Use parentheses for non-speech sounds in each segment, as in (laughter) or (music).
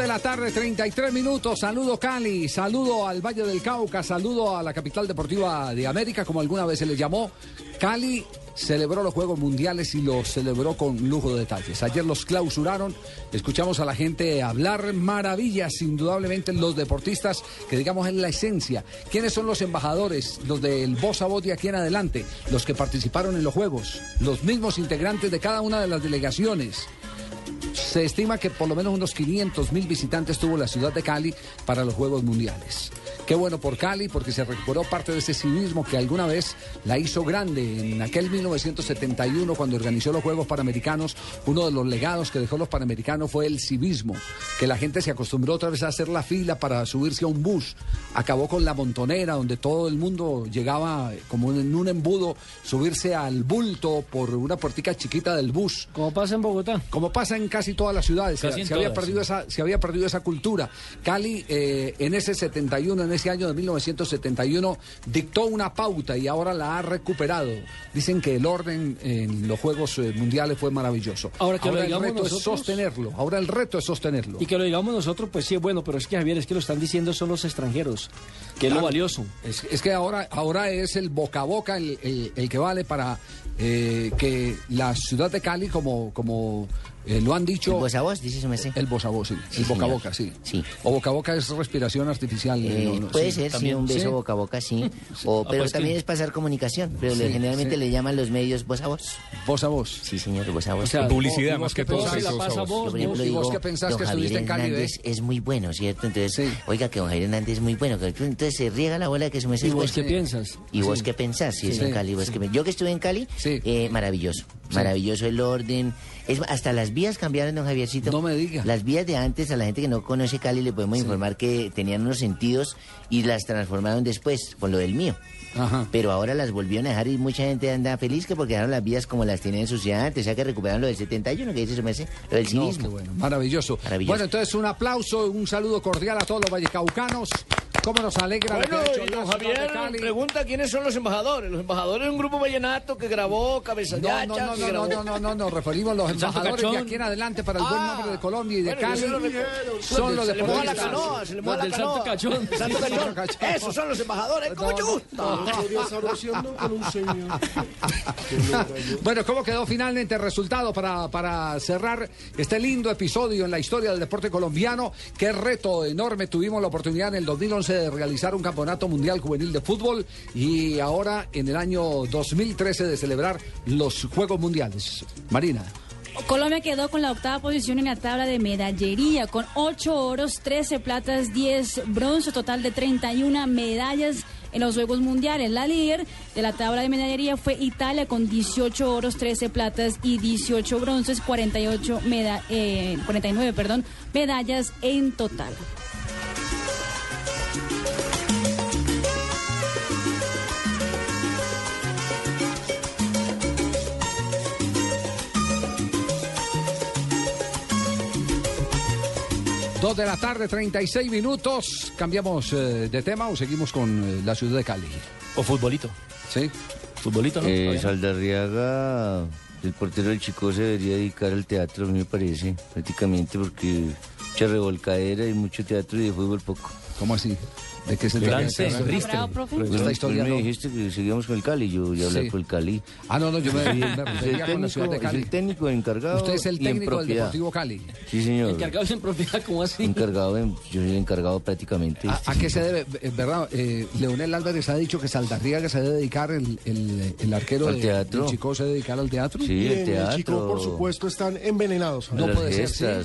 De la tarde, 33 minutos. Saludo Cali, saludo al Valle del Cauca, saludo a la capital deportiva de América, como alguna vez se le llamó. Cali celebró los Juegos Mundiales y los celebró con lujo de detalles. Ayer los clausuraron, escuchamos a la gente hablar maravillas, indudablemente los deportistas, que digamos es la esencia. ¿Quiénes son los embajadores, los del voz a voz de aquí en adelante, los que participaron en los Juegos, los mismos integrantes de cada una de las delegaciones? Se estima que por lo menos unos 500 mil visitantes tuvo la ciudad de Cali para los Juegos Mundiales. Qué bueno por Cali porque se recuperó parte de ese civismo que alguna vez la hizo grande. En aquel 1971 cuando organizó los Juegos Panamericanos, uno de los legados que dejó los Panamericanos fue el civismo, que la gente se acostumbró otra vez a hacer la fila para subirse a un bus. Acabó con la montonera donde todo el mundo llegaba como en un embudo, subirse al bulto por una puertica chiquita del bus. Como pasa en Bogotá. Como pasa en casi todas las ciudades, Casi había esa, se había perdido esa cultura. Cali eh, en ese 71, en ese año de 1971, dictó una pauta y ahora la ha recuperado. Dicen que el orden en los Juegos eh, Mundiales fue maravilloso. Ahora que lo el reto es nosotros- sostenerlo. Ahora el reto es sostenerlo. Y que lo digamos nosotros, pues sí es bueno, pero es que Javier, es que lo están diciendo son los extranjeros, que es lo valioso. Es, es que ahora, ahora es el boca a boca el, el- el que vale para eh, que la ciudad de Cali, como, como eh, lo han dicho... ¿El voz a voz, dice su? El voz a voz, sí. Sí, el boca a boca, sí. Sí. O boca a boca es respiración artificial. Eh, no, no, puede sí. ser, sí, también. un beso Sí. boca a boca, sí. (laughs) O, pero pues también que- es pasar comunicación. Pero le- Sí, generalmente sí. le llaman los medios voz a voz. Voz a voz. Sí, señor, voz a voz. O sea, Publicidad ¿y vos más que qué todo. sí, la pasa vos. vos, Yo, por ejemplo, ¿y vos qué pensás don que estuviste en Cali, Hernández es muy bueno, ¿cierto? Entonces, Sí. oiga, que don Javier Hernández es muy bueno. que- Entonces se riega la bola de que su merced ¿Y vos bueno. qué piensas? ¿Y vos qué pensás? Si es en Cali, vos qué pen- Yo que estuve en Cali, eh, maravilloso. Maravilloso el orden. Es, hasta las vías cambiaron, don Javiercito. No me diga. Las vías de antes, a la gente que no conoce Cali, le podemos informar que tenían unos sentidos y las transformaron después, con lo del mío. Ajá. Pero ahora las volvieron a dejar y mucha gente anda feliz que porque dejaron las vías como las tienen en su ciudad antes. O sea que recuperaron lo del 71, que dice su merced, lo del No, civismo. qué bueno, maravilloso. Maravilloso. Bueno, entonces un aplauso, un saludo cordial a todos los vallecaucanos. ¿Cómo nos alegra lo que Bueno, ha hecho y don de Javier pregunta quiénes son los embajadores. Los embajadores es un grupo vallenato que grabó Cabeza de No, Hacha, no, no, que no, grabó- no, no, no, nos referimos a los embajadores de aquí en adelante para el buen Ah, nombre de Colombia y de bueno, Cali. se lo recuerdo. Son los se le la canoa, se le moja Los la del Santo canoa. Cachón. Santo Cachón. Esos son los embajadores, con mucho gusto. (laughs) Bueno, ¿cómo quedó finalmente el resultado para, para cerrar este lindo episodio en la historia del deporte colombiano? Qué reto enorme tuvimos la oportunidad en el 2011 de realizar un campeonato mundial juvenil de fútbol y ahora en el año 2013 de celebrar los Juegos Mundiales. Marina. Colombia quedó con la octava posición en la tabla de medallería, con 8 oros, 13 platas, 10 bronce, total de 31 medallas en los Juegos Mundiales. La líder de la tabla de medallería fue Italia con 18 oros, 13 platas y 18 bronces, 48 meda- eh, 49 perdón, medallas en total. Dos de la tarde, 36 minutos. ¿Cambiamos eh, de tema o seguimos con eh, la ciudad de Cali? O futbolito. Sí. Futbolito, ¿no? Eh. Saldarriaga, el portero del Chico se debería dedicar al teatro, a mí me parece, prácticamente, porque mucha revolcadera y mucho teatro y de fútbol poco. ¿Cómo así? ¿De qué se Gran trata? Esta Pues historia me dijiste que seguíamos con el Cali, yo ya hablé Sí. con el Cali. Ah, no, no, yo me, me Es el refería con la ciudad técnico, de es Cali. el técnico encargado Usted es el técnico del. Deportivo Cali. Sí, señor. Encargados en propiedad, como así? Encargado, en- yo soy el encargado prácticamente. ¿A, a qué se debe? Eh, ¿Verdad? Eh, Leonel Álvarez ha dicho que Saldarriaga se debe dedicar, el, el, el arquero Al de, teatro. del Chico se debe dedicar al teatro. Sí, el teatro. el Chico, por supuesto, están envenenados. No puede ser.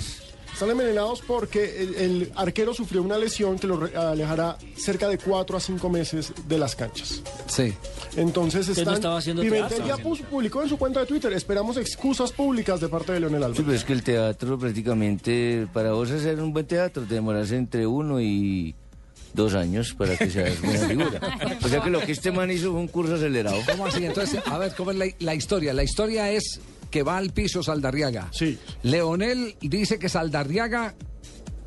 Están envenenados porque el, el arquero sufrió una lesión que lo alejará cerca de cuatro a cinco meses de las canchas. Sí. Entonces no están... estaba haciendo Pimentel teatro. ya puso- publicó en su cuenta de Twitter, esperamos excusas públicas de parte de Leonel Sí, Álvarez. pero es que el teatro prácticamente, para vos hacer un buen teatro, te demoras entre uno y dos años para que seas buena (laughs) figura. O sea que lo que este man hizo fue un curso acelerado. ¿Cómo así? Entonces, a ver, ¿cómo es la, la historia? La historia es que va al piso Saldarriaga. Sí. Leonel dice que Saldarriaga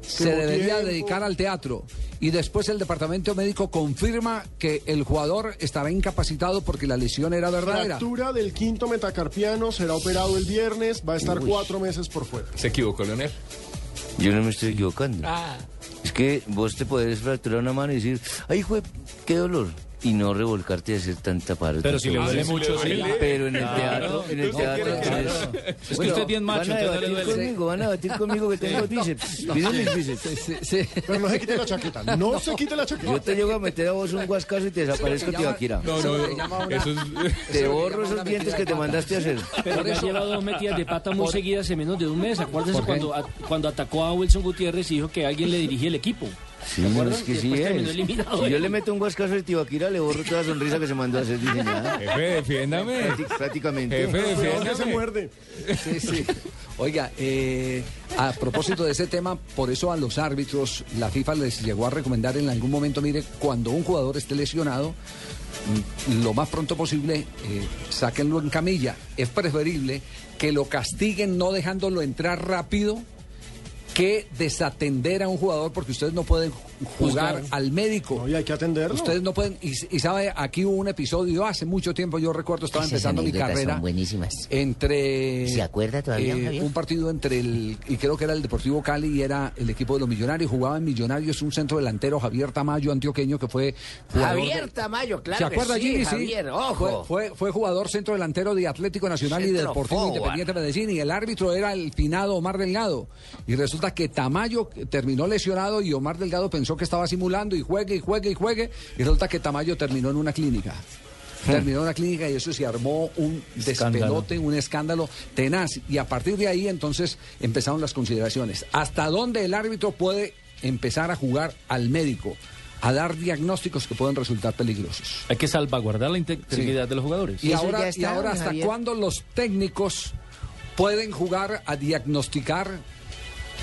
se debería tiempo. dedicar al teatro. Y después el departamento médico confirma que el jugador estará incapacitado porque la lesión era verdadera. Fractura del quinto metacarpiano, será operado el viernes, va a estar cuatro meses por fuera. Se equivocó, Leonel. Yo no me estoy equivocando. Ah, Es que vos te podés fracturar una mano y decir, ay, jue, qué dolor. Y no revolcarte y hacer tanta parte. pero si le duele mucho, sí. Pero en el teatro, en el teatro tenés- que usted es bien macho, Van a duele. conmigo, van a debatir conmigo que tengo bíceps. Miren mis bíceps. Sí, sí. (laughs) Pero no se quite la chaqueta, no se quite la chaqueta. Yo te llego a meter a vos un guascazo y te desaparezco, Tibaquira. No, no, eso es... (laughs) Te borro esos dientes que te mandaste a hacer. Pero me ha llevado dos metidas de pata muy seguidas en menos de un mes. Acuérdense cuando, a- cuando atacó a Wilson Gutiérrez y dijo que alguien le dirigía el equipo. Sí, es que sí es. Si yo le meto un guascazo al Tibaquira, le borro toda la sonrisa que se mandó a hacer diseñada. Jefe, defiéndame. Prácti- Prácticamente. Jefe, que se defiéndame. muerde. Sí, sí. Oiga, eh, a propósito de ese tema, por eso a los árbitros la FIFA les llegó a recomendar en algún momento, mire, cuando un jugador esté lesionado, mm, lo más pronto posible, eh, sáquenlo en camilla. Es preferible que lo castiguen no dejándolo entrar rápido que desatender a un jugador porque ustedes no pueden jugar al médico. No, y hay que atenderlo. Ustedes no pueden, y, y sabe, aquí hubo un episodio hace mucho tiempo, yo recuerdo, estaba Esas empezando mi carrera son buenísimas. entre ¿Se acuerda todavía, eh, Javier? un partido entre el y creo que era el Deportivo Cali y era el equipo de los Millonarios jugaba en Millonarios un centro delantero Javier Tamayo antioqueño que fue Javier de- Tamayo, claro ¿Se que acuerda sí? Javier, ojo. Fue, fue, fue jugador centro delantero de Atlético Nacional y de Deportivo forward. Independiente Medellín y el árbitro era el finado Omar Delgado. Y resulta que Tamayo terminó lesionado y Omar Delgado pensó que estaba simulando y juegue y juegue y juegue y resulta que Tamayo terminó en una clínica. Terminó en una clínica y eso se armó un despelote, un escándalo tenaz. Y a partir de ahí entonces empezaron las consideraciones. ¿Hasta dónde el árbitro puede empezar a jugar al médico? A dar diagnósticos que pueden resultar peligrosos. Hay que salvaguardar la integridad de los jugadores. Y ahora, y ¿hasta Javier. cuándo los técnicos pueden jugar a diagnosticar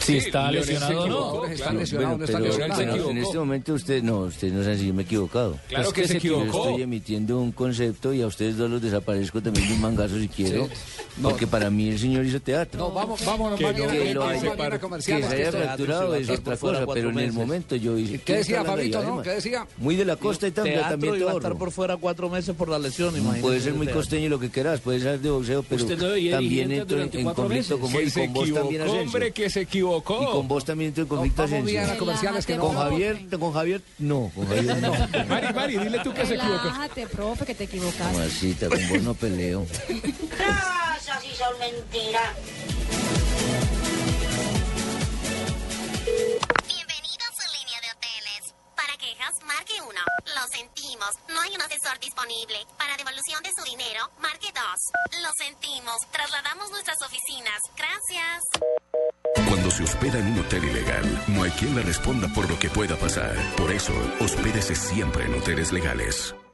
Si está lesionado o no. equivocó. están claro. lesionados no están lesionados? en equivocó. este momento usted, no, usted no sabe si yo me he equivocado. Claro Es que que se se Yo equivocó. estoy emitiendo un concepto y a ustedes dos los desaparezco también de un mangazo si quiero. Sí. No. Porque para mí el señor hizo teatro. No, vamos, vámonos, Que a- que a se haya fracturado es otra cosa, pero en el momento yo hice. ¿Qué decía Fabito, no? ¿Qué decía? Muy de la costa y también, también te ahorro. fuera cuatro meses por la lesión, Puede ser muy costeño lo que quieras, puede ser de boxeo, pero también entro en, conflicto meses. con vos Que y con vos también equivocó, hombre, que se equivocó. Y con vos también entro en conflicto comerciales que no. Con Javier, con Javier, no, con Javier (laughs) no. Mari, Mari, dile tú que se equivocó. Relájate, profe, que te equivocaste. Mamacita, con vos no peleo. Esas sí son mentiras. Bienvenido a su línea de hoteles. Para quejas, marque 1. Lo sentimos, no hay un asesor disponible. Para devolución de su dinero, marque 2. Lo sentimos, trasladamos nuestras oficinas. Gracias. Cuando se hospeda en un hotel ilegal, no hay quien le responda por lo que pueda pasar. Por eso, hospédese siempre en hoteles legales.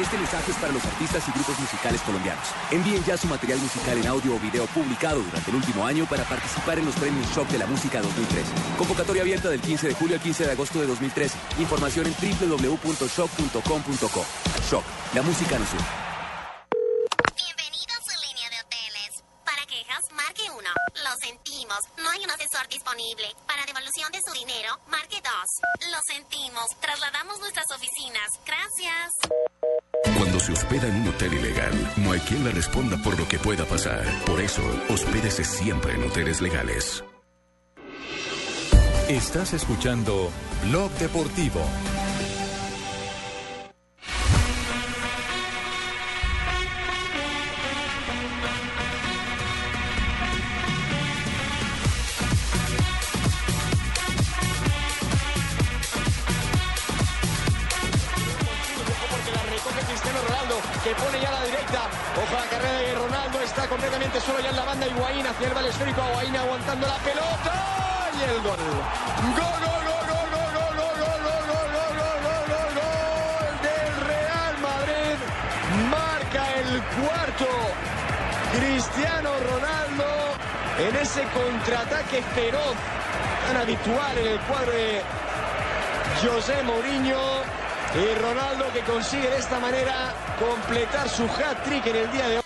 Este mensaje es para los artistas y grupos musicales colombianos. Envíen ya su material musical en audio o video publicado durante el último año para participar en los premios Shock de la Música 2013. Convocatoria abierta del 15 de julio al 15 de agosto de 2013. Información en www.shock.com.co. Shock, la música nos une. Lo sentimos, no hay un asesor disponible. Para devolución de su dinero, marque 2. Lo sentimos, trasladamos nuestras oficinas. Gracias. Cuando se hospeda en un hotel ilegal, no hay quien le responda por lo que pueda pasar. Por eso, hospédese siempre en hoteles legales. Estás escuchando Blog Deportivo. que pone ya la directa. Ojo a la carrera de Ronaldo, está completamente solo ya en la banda. Higuaín hacia el balón esférico, Higuaín aguantando la pelota y el gol. ¡Gol, gol, gol! el cuarto. Cristiano Ronaldo en ese contraataque feroz tan habitual en el cuadro de José Mourinho. Y Ronaldo que consigue de esta manera completar su hat-trick en el día de hoy.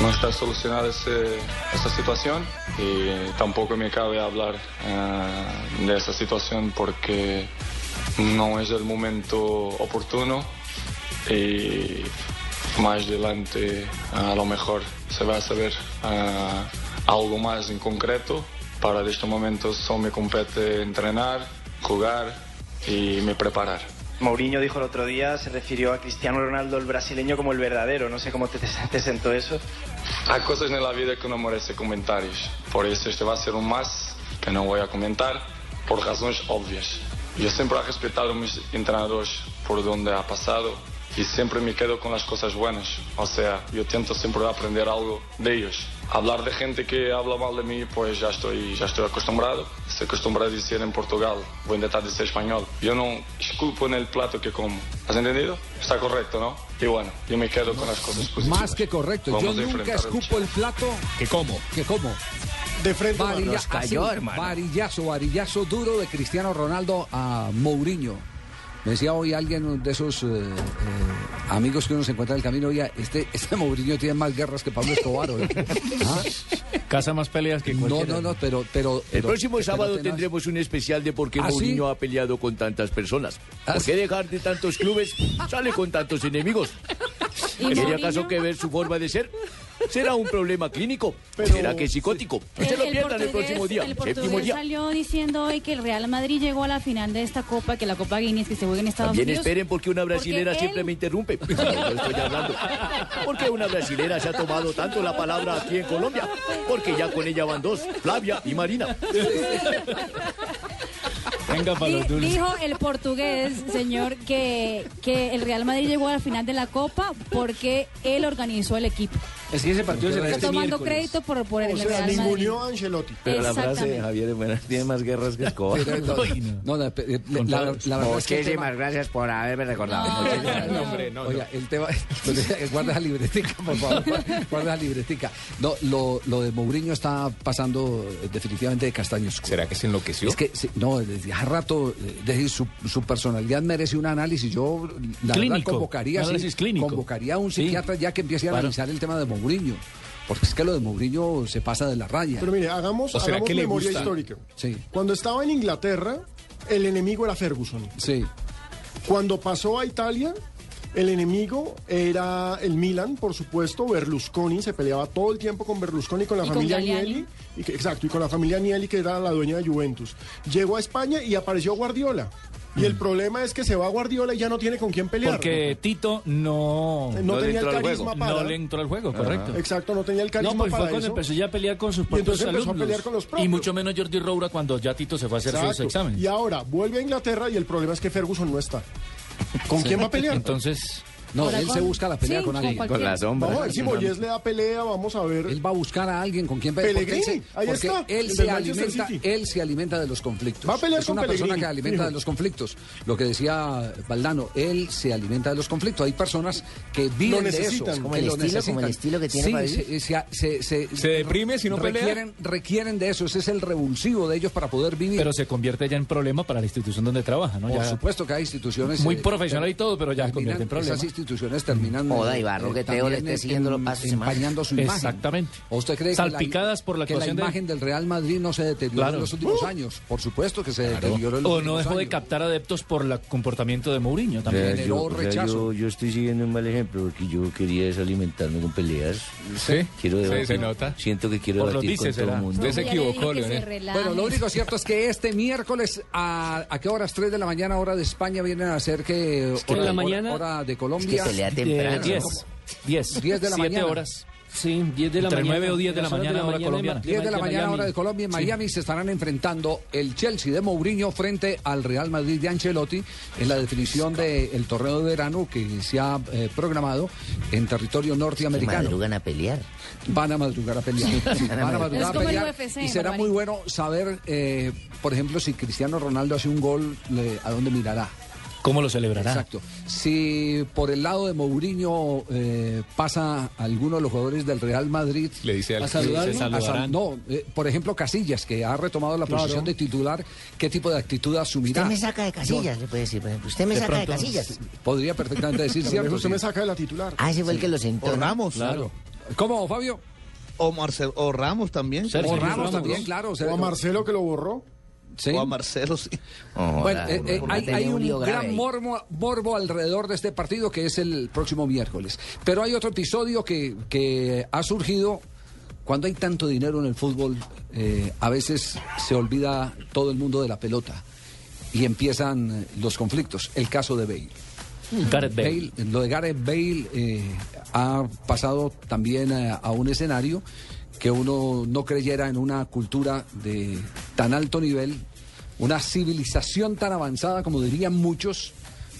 No está solucionada esta situación y tampoco me cabe hablar eh, de esa situación porque no es el momento oportuno y más adelante a lo mejor se va a saber eh, algo más en concreto. Para este momento solo me compete entrenar, jugar y me preparar. Mourinho dijo el otro día, se refirió a Cristiano Ronaldo, el brasileño, como el verdadero. No sé cómo te, (laughs) te, sentó eso. Hay cosas en la vida que no merecen comentarios. Por eso este va a ser un más que no voy a comentar por razones obvias. Yo siempre he respetado a mis entrenadores por donde ha pasado y siempre me quedo con las cosas buenas. O sea, yo intento siempre aprender algo de ellos. Hablar de gente que habla mal de mí, pues ya estoy, ya estoy acostumbrado. Estoy acostumbrado a decir en Portugal, voy a intentar decir español. Yo no esculpo en el plato que como. ¿Has entendido? Está correcto, ¿no? Y bueno, yo me quedo con las cosas positivas. Más que correcto. Vamos Yo nunca escupo el plato. ¿Que cómo? ¿Que cómo? De frente, Varilla-. Nos cayó, así, hermano. Varillazo, varillazo duro de Cristiano Ronaldo a Mourinho. Me decía hoy alguien de esos eh, eh, amigos que uno se encuentra en el camino, oye, este, este Mourinho tiene más guerras que Pablo Escobar. (laughs) ¿Ah? Casa más peleas que No, cualquiera. no, no, pero... pero, El pero- próximo sábado tenaz. tendremos un especial de por qué ¿Ah, sí? Ha peleado con tantas personas. ¿Ah, ¿Por qué dejar de tantos clubes sale con tantos enemigos? ¿Y ¿Tiene acaso que ver su forma de ser? ¿Será un problema clínico? Pero- ¿Será que es psicótico? No se lo pierdan el portugués- próximo día, el portugués día. salió diciendo hoy que el Real Madrid llegó a la final de esta copa, que la Copa Guinness que se juega en Estados También Unidos. esperen porque una brasilera él- siempre me interrumpe. (laughs) Yo estoy hablando. ¿Por qué una brasilera se ha tomado tanto la palabra aquí en Colombia? Porque ya con ella van dos, Flavia y Marina. (laughs) Venga para los dulces. dijo el portugués, señor, que, que el Real Madrid llegó a la final de la Copa porque él organizó el equipo. Es que ese partido será Está este tomando miércoles. crédito por, por el O sea, Real Madrid. a Ancelotti. Pero la frase de. Javier es buena, tiene más guerras que Escobar. Pero, no, no, no, eh, la, la- la verdad es que gracias por haberme recordado. No, no, no. hombre, no, no. Oiga, el tema. (laughs) guarda la libretica, por favor. (laughs) Guarda la libretica. No, lo, lo de Mourinho está pasando eh, definitivamente de castaño oscuro. ¿Será que se enloqueció? Es que, sí, no, desde hace rato, eh, desde su, su personalidad merece un análisis. Yo, la verdad, convocaría, sí, clínico. convocaría a un Sí. psiquiatra ya que empiece a Claro. analizar el tema de Mourinho. Porque es que lo de Mourinho se pasa de la raya. Pero mire, hagamos, ¿O será hagamos que memoria gusta? histórica. Sí, Cuando estaba en Inglaterra, el enemigo era Ferguson. sí. Cuando pasó a Italia, el enemigo era el Milan, por supuesto. Berlusconi se peleaba todo el tiempo con Berlusconi, con la Y con familia. Agnelli. Y que- exacto, y con la familia Agnelli, que era la dueña de Juventus. Llegó a España y apareció Guardiola. Y el problema es que se va Guardiola y ya no tiene con quién pelear. Porque Tito no, No tenía el carisma para- No le entró al juego, correcto. Exacto, no tenía el carisma No, pues fue para cuando eso. empezó ya a pelear con sus Y propios entonces empezó a alumnos. pelear con los propios. Y mucho menos Jordi Roura cuando ya Tito se fue a hacer sus Exacto. exámenes. Y ahora vuelve a Inglaterra y el problema es que Ferguson no está. ¿Con quién va a pelear? Entonces, No, él con- se busca la pelea sí, con con alguien. cualquiera. Con la sombra. Vamos a ver si Moyes le da pelea, vamos a ver. Él va a buscar a alguien con quien pelear. porque Pellegrini, él se- ahí porque está, Él se, alimenta, él se alimenta de los conflictos. Va a pelear es con una persona que alimenta de los conflictos. Lo que decía Valdano, él se alimenta de los conflictos. Hay personas que viven de eso. necesitan. Como que el lo estilo- como el necesitan. estilo que tiene Sí, para se, se, se- se- ¿Se deprime si no pelea? requieren, requieren de eso. Ese es el revulsivo de ellos para poder vivir. pero se convierte ya en problema para la institución donde trabaja, ¿no? Por Ya supuesto que hay instituciones... muy eh, profesional y todo, pero ya convierte en problema. Instituciones terminan... Joda, eh, y Barro, eh, que Teo le esté siguiendo los pasos empañando su imagen. Exactamente. ¿O usted cree Salpicadas que la, por la que la de- imagen del Real Madrid no se deterioró Claro. en los últimos años? Por supuesto que se Claro. deterioró en los O no dejó de captar adeptos por el comportamiento de Mourinho O sea, también. o sea, yo, yo estoy siguiendo un mal ejemplo porque yo quería desalimentarme con peleas. Sí, Quiero sí, debatir. se nota. Siento que quiero Por debatir con todo el mundo. Usted se equivocó, que Leonel. Bueno, lo único cierto es que este miércoles, ¿a, a qué horas? 3 de la mañana, hora de España, vienen a ser que... que en hora, la mañana- Hora de Es Colombia. Que pelea temprano. 10. ¿no? 10. 10 de la 7 mañana. horas. Sí, 10 de la Entre mañana. 9 o 10 de la mañana, hora de colombiana. 10 de la mañana, hora de Colombia, en Miami se estarán enfrentando el Chelsea de Mourinho frente al Real Madrid de Ancelotti en la definición del torneo de verano que se ha eh, programado en territorio Que norteamericano. madrugan a pelear. Van a madrugar a pelear. Van a madrugar a pelear. UFC, y será muy bueno saber, eh, por ejemplo, si Cristiano Ronaldo hace un gol, le- ¿a dónde mirará? ¿Cómo lo celebrará? Exacto. Si por el lado de Mourinho eh, pasa alguno de los jugadores del Real Madrid Le dice al ¿A saludarlo? se a sal- saludarán. no, eh, por ejemplo, Casillas, que ha retomado la Claro. posición de titular, ¿qué tipo de actitud asumirá? Usted me saca de casillas, le puede decir, por ejemplo. Usted me De saca de casillas. Podría perfectamente decir, (laughs) ¿cierto? usted Sí. me saca de la titular. Ah, ese fue el que lo sentó. Ramos. Claro. ¿Cómo, Fabio? O, Marcel, o Ramos también. Sergio O Ramos, Ramos también, claro. o sea, O a Marcelo que lo borró. Sí. O a Marcelo, sí. Oh, Bueno, la- eh, eh, hay, hay un grave gran morbo, morbo alrededor de este partido que es el próximo miércoles. Pero hay otro episodio que, que ha surgido cuando hay tanto dinero en el fútbol. eh, a veces se olvida todo el mundo de la pelota y empiezan eh, los conflictos. El caso de Bale. Gareth Bale. Bale, lo de Gareth Bale eh, ha pasado también a, a un escenario que uno no creyera en una cultura de tan alto nivel, una civilización tan avanzada como dirían muchos,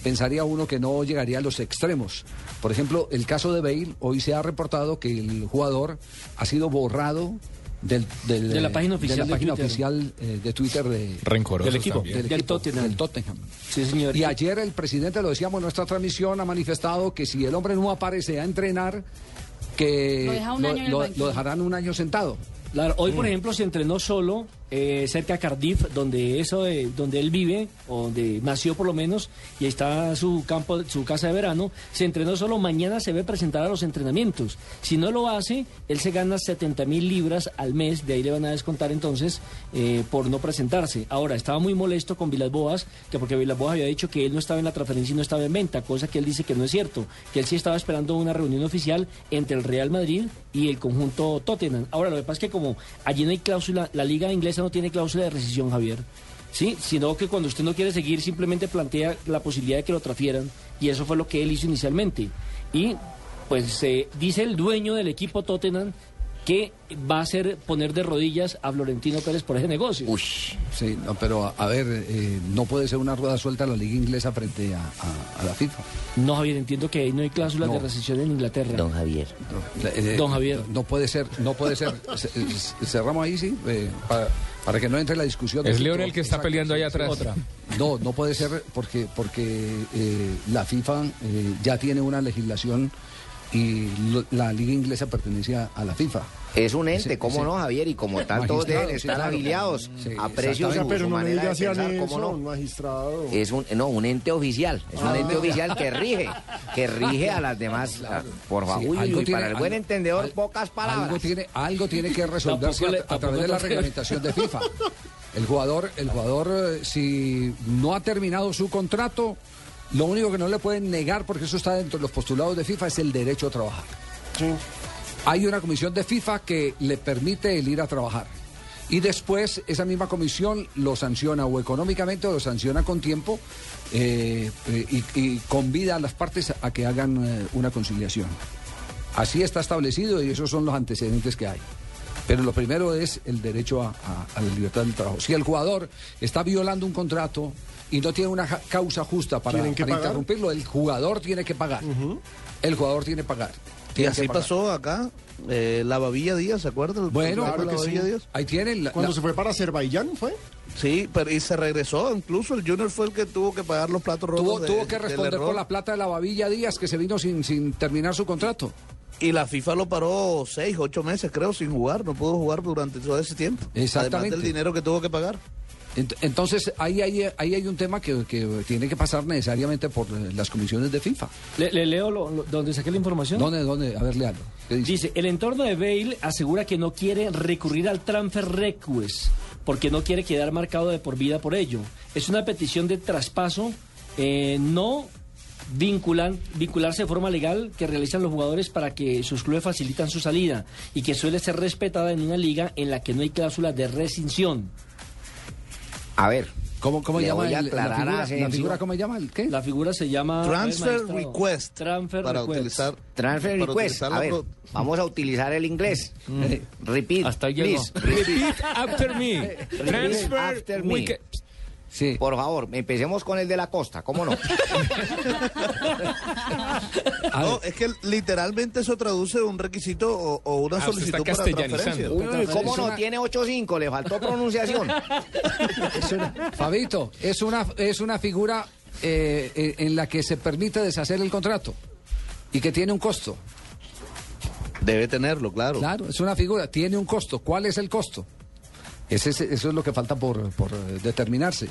pensaría uno que no llegaría a los extremos. Por ejemplo, el caso de Bale, hoy se ha reportado que el jugador ha sido borrado del, del- De la página oficial la de página Twitter. oficial eh, de Twitter de, del equipo, del, Del equipo, Tottenham. del Tottenham. Sí, señor. Y ayer el presidente, lo decíamos en nuestra transmisión, ha manifestado que si el hombre no aparece a entrenar, que Lo deja un año en el lo- banquillo. lo dejarán un año sentado. Claro, hoy Mm. por ejemplo se entrenó solo eh, cerca de Cardiff, donde eso, donde él vive, o donde nació por lo menos, y está su campo, su casa de verano. Se entrenó solo, mañana se ve presentar a los entrenamientos. Si no lo hace, él se gana 70 mil libras al mes, de ahí le van a descontar entonces eh, por no presentarse. Ahora, estaba muy molesto con Vilas Boas, que porque Vilas Boas había dicho que él no estaba en la transferencia y no estaba en venta, cosa que él dice que no es cierto, que él sí estaba esperando una reunión oficial entre el Real Madrid y el conjunto Tottenham. Ahora, lo que pasa es que como allí no hay cláusula, la liga inglesa no tiene cláusula de rescisión, Javier. Sí, sino que cuando usted no quiere seguir simplemente plantea la posibilidad de que lo transfieran y eso fue lo que él hizo inicialmente. Y pues eh, dice el dueño del equipo Tottenham que va a hacer poner de rodillas a Florentino Pérez por ese negocio. Sí, no, pero a, a ver, eh, no puede ser una rueda suelta la liga inglesa frente a, a- a la FIFA. No, Javier, entiendo que ahí no hay cláusulas No. de rescisión en Inglaterra. Don Javier. Eh, Don Javier. No puede ser, no puede ser. (laughs) Ce- Cerramos ahí, sí, eh, para, para que no entre la discusión. Es Leonel el que está peleando ahí atrás. otra. No, no puede ser porque, porque eh, la FIFA eh, ya tiene una legislación y lo- la liga inglesa pertenece a, a la FIFA. Es un ente, Ese- ¿cómo ese- no, Javier? Y como tal, todos deben estar claro. Sí, pero su no manera diga de pensar, ¿cómo eso, no? magistrado. Es un, no, un ente oficial. Es un Ah. ente oficial que rige, que (laughs) rige a las demás. Por favor, tiene- para el buen algo- entendedor, al- pocas palabras. Algo tiene, algo tiene que (laughs) resolverse le- a, a través de la reglamentación de FIFA. (laughs) El jugador, el jugador, eh, si no ha terminado su contrato, lo único que no le pueden negar, porque eso está dentro de los postulados de FIFA, es el derecho a trabajar. Hay una comisión de FIFA que le permite el ir a trabajar. Y después esa misma comisión lo sanciona o económicamente o lo sanciona con tiempo eh, eh, y, y convida a las partes a que hagan eh, una conciliación. Así está establecido y esos son los antecedentes que hay. Pero lo primero es el derecho a, a- a la libertad del trabajo. Si el jugador está violando un contrato y no tiene una causa justa para, ¿Tienen que para interrumpirlo, el jugador tiene que pagar. El jugador tiene que pagar. Y así pasó acá, eh, la Babilla Díaz, ¿se acuerdan? Bueno, claro la sí. Díaz. Ahí tienen. la- Cuando la- se fue para Azerbaiyán, ¿fue? Sí, pero y se regresó, incluso el Junior fue el que tuvo que pagar los platos rotos. tuvo, de- tuvo que responder por la plata de la babilla Díaz que se vino sin, sin terminar su contrato. Y la FIFA lo paró seis, ocho meses, creo, sin jugar. No pudo jugar durante todo ese tiempo. Exactamente. Además del dinero que tuvo que pagar. Ent- Entonces, ahí hay, ahí hay un tema que, que tiene que pasar necesariamente por las comisiones de FIFA. Le, le leo lo- lo- donde saqué la información. ¿Dónde, dónde? A ver, léalo. ¿Qué dice? Dice, el entorno de Bale asegura que no quiere recurrir al transfer request porque no quiere quedar marcado de por vida por ello. Es una petición de traspaso, eh, no vinculan, vincularse de forma legal que realizan los jugadores para que sus clubes facilitan su salida y que suele ser respetada en una liga en la que no hay cláusula de rescisión. A ver, ¿Cómo, cómo Le llama voy a el- la figura? ¿La figura cómo se llama? ¿El qué? La figura se llama... Transfer Maestro. request. Transfer para request. utilizar. transfer para request. utilizar A ver, pro- vamos a utilizar el inglés. Eh, Repeat. Hasta llegó. please. Repeat. After me. Transfer after me. Sí. Por favor, empecemos con el de la costa, ¿cómo no? (laughs) No, es que literalmente eso traduce un requisito o, o una Ah, solicitud para transferencia. castellanizando. Uy, uy, ¿cómo no? una- Tiene 8.5, le faltó pronunciación. (laughs) Es una- Fabito, es una, es una figura eh, eh, en la que se permite deshacer el contrato y que tiene un costo. Debe tenerlo, claro. Claro, es una figura, tiene un costo. ¿Cuál es el costo? Ese es- eso es lo que falta por, por, eh, determinarse.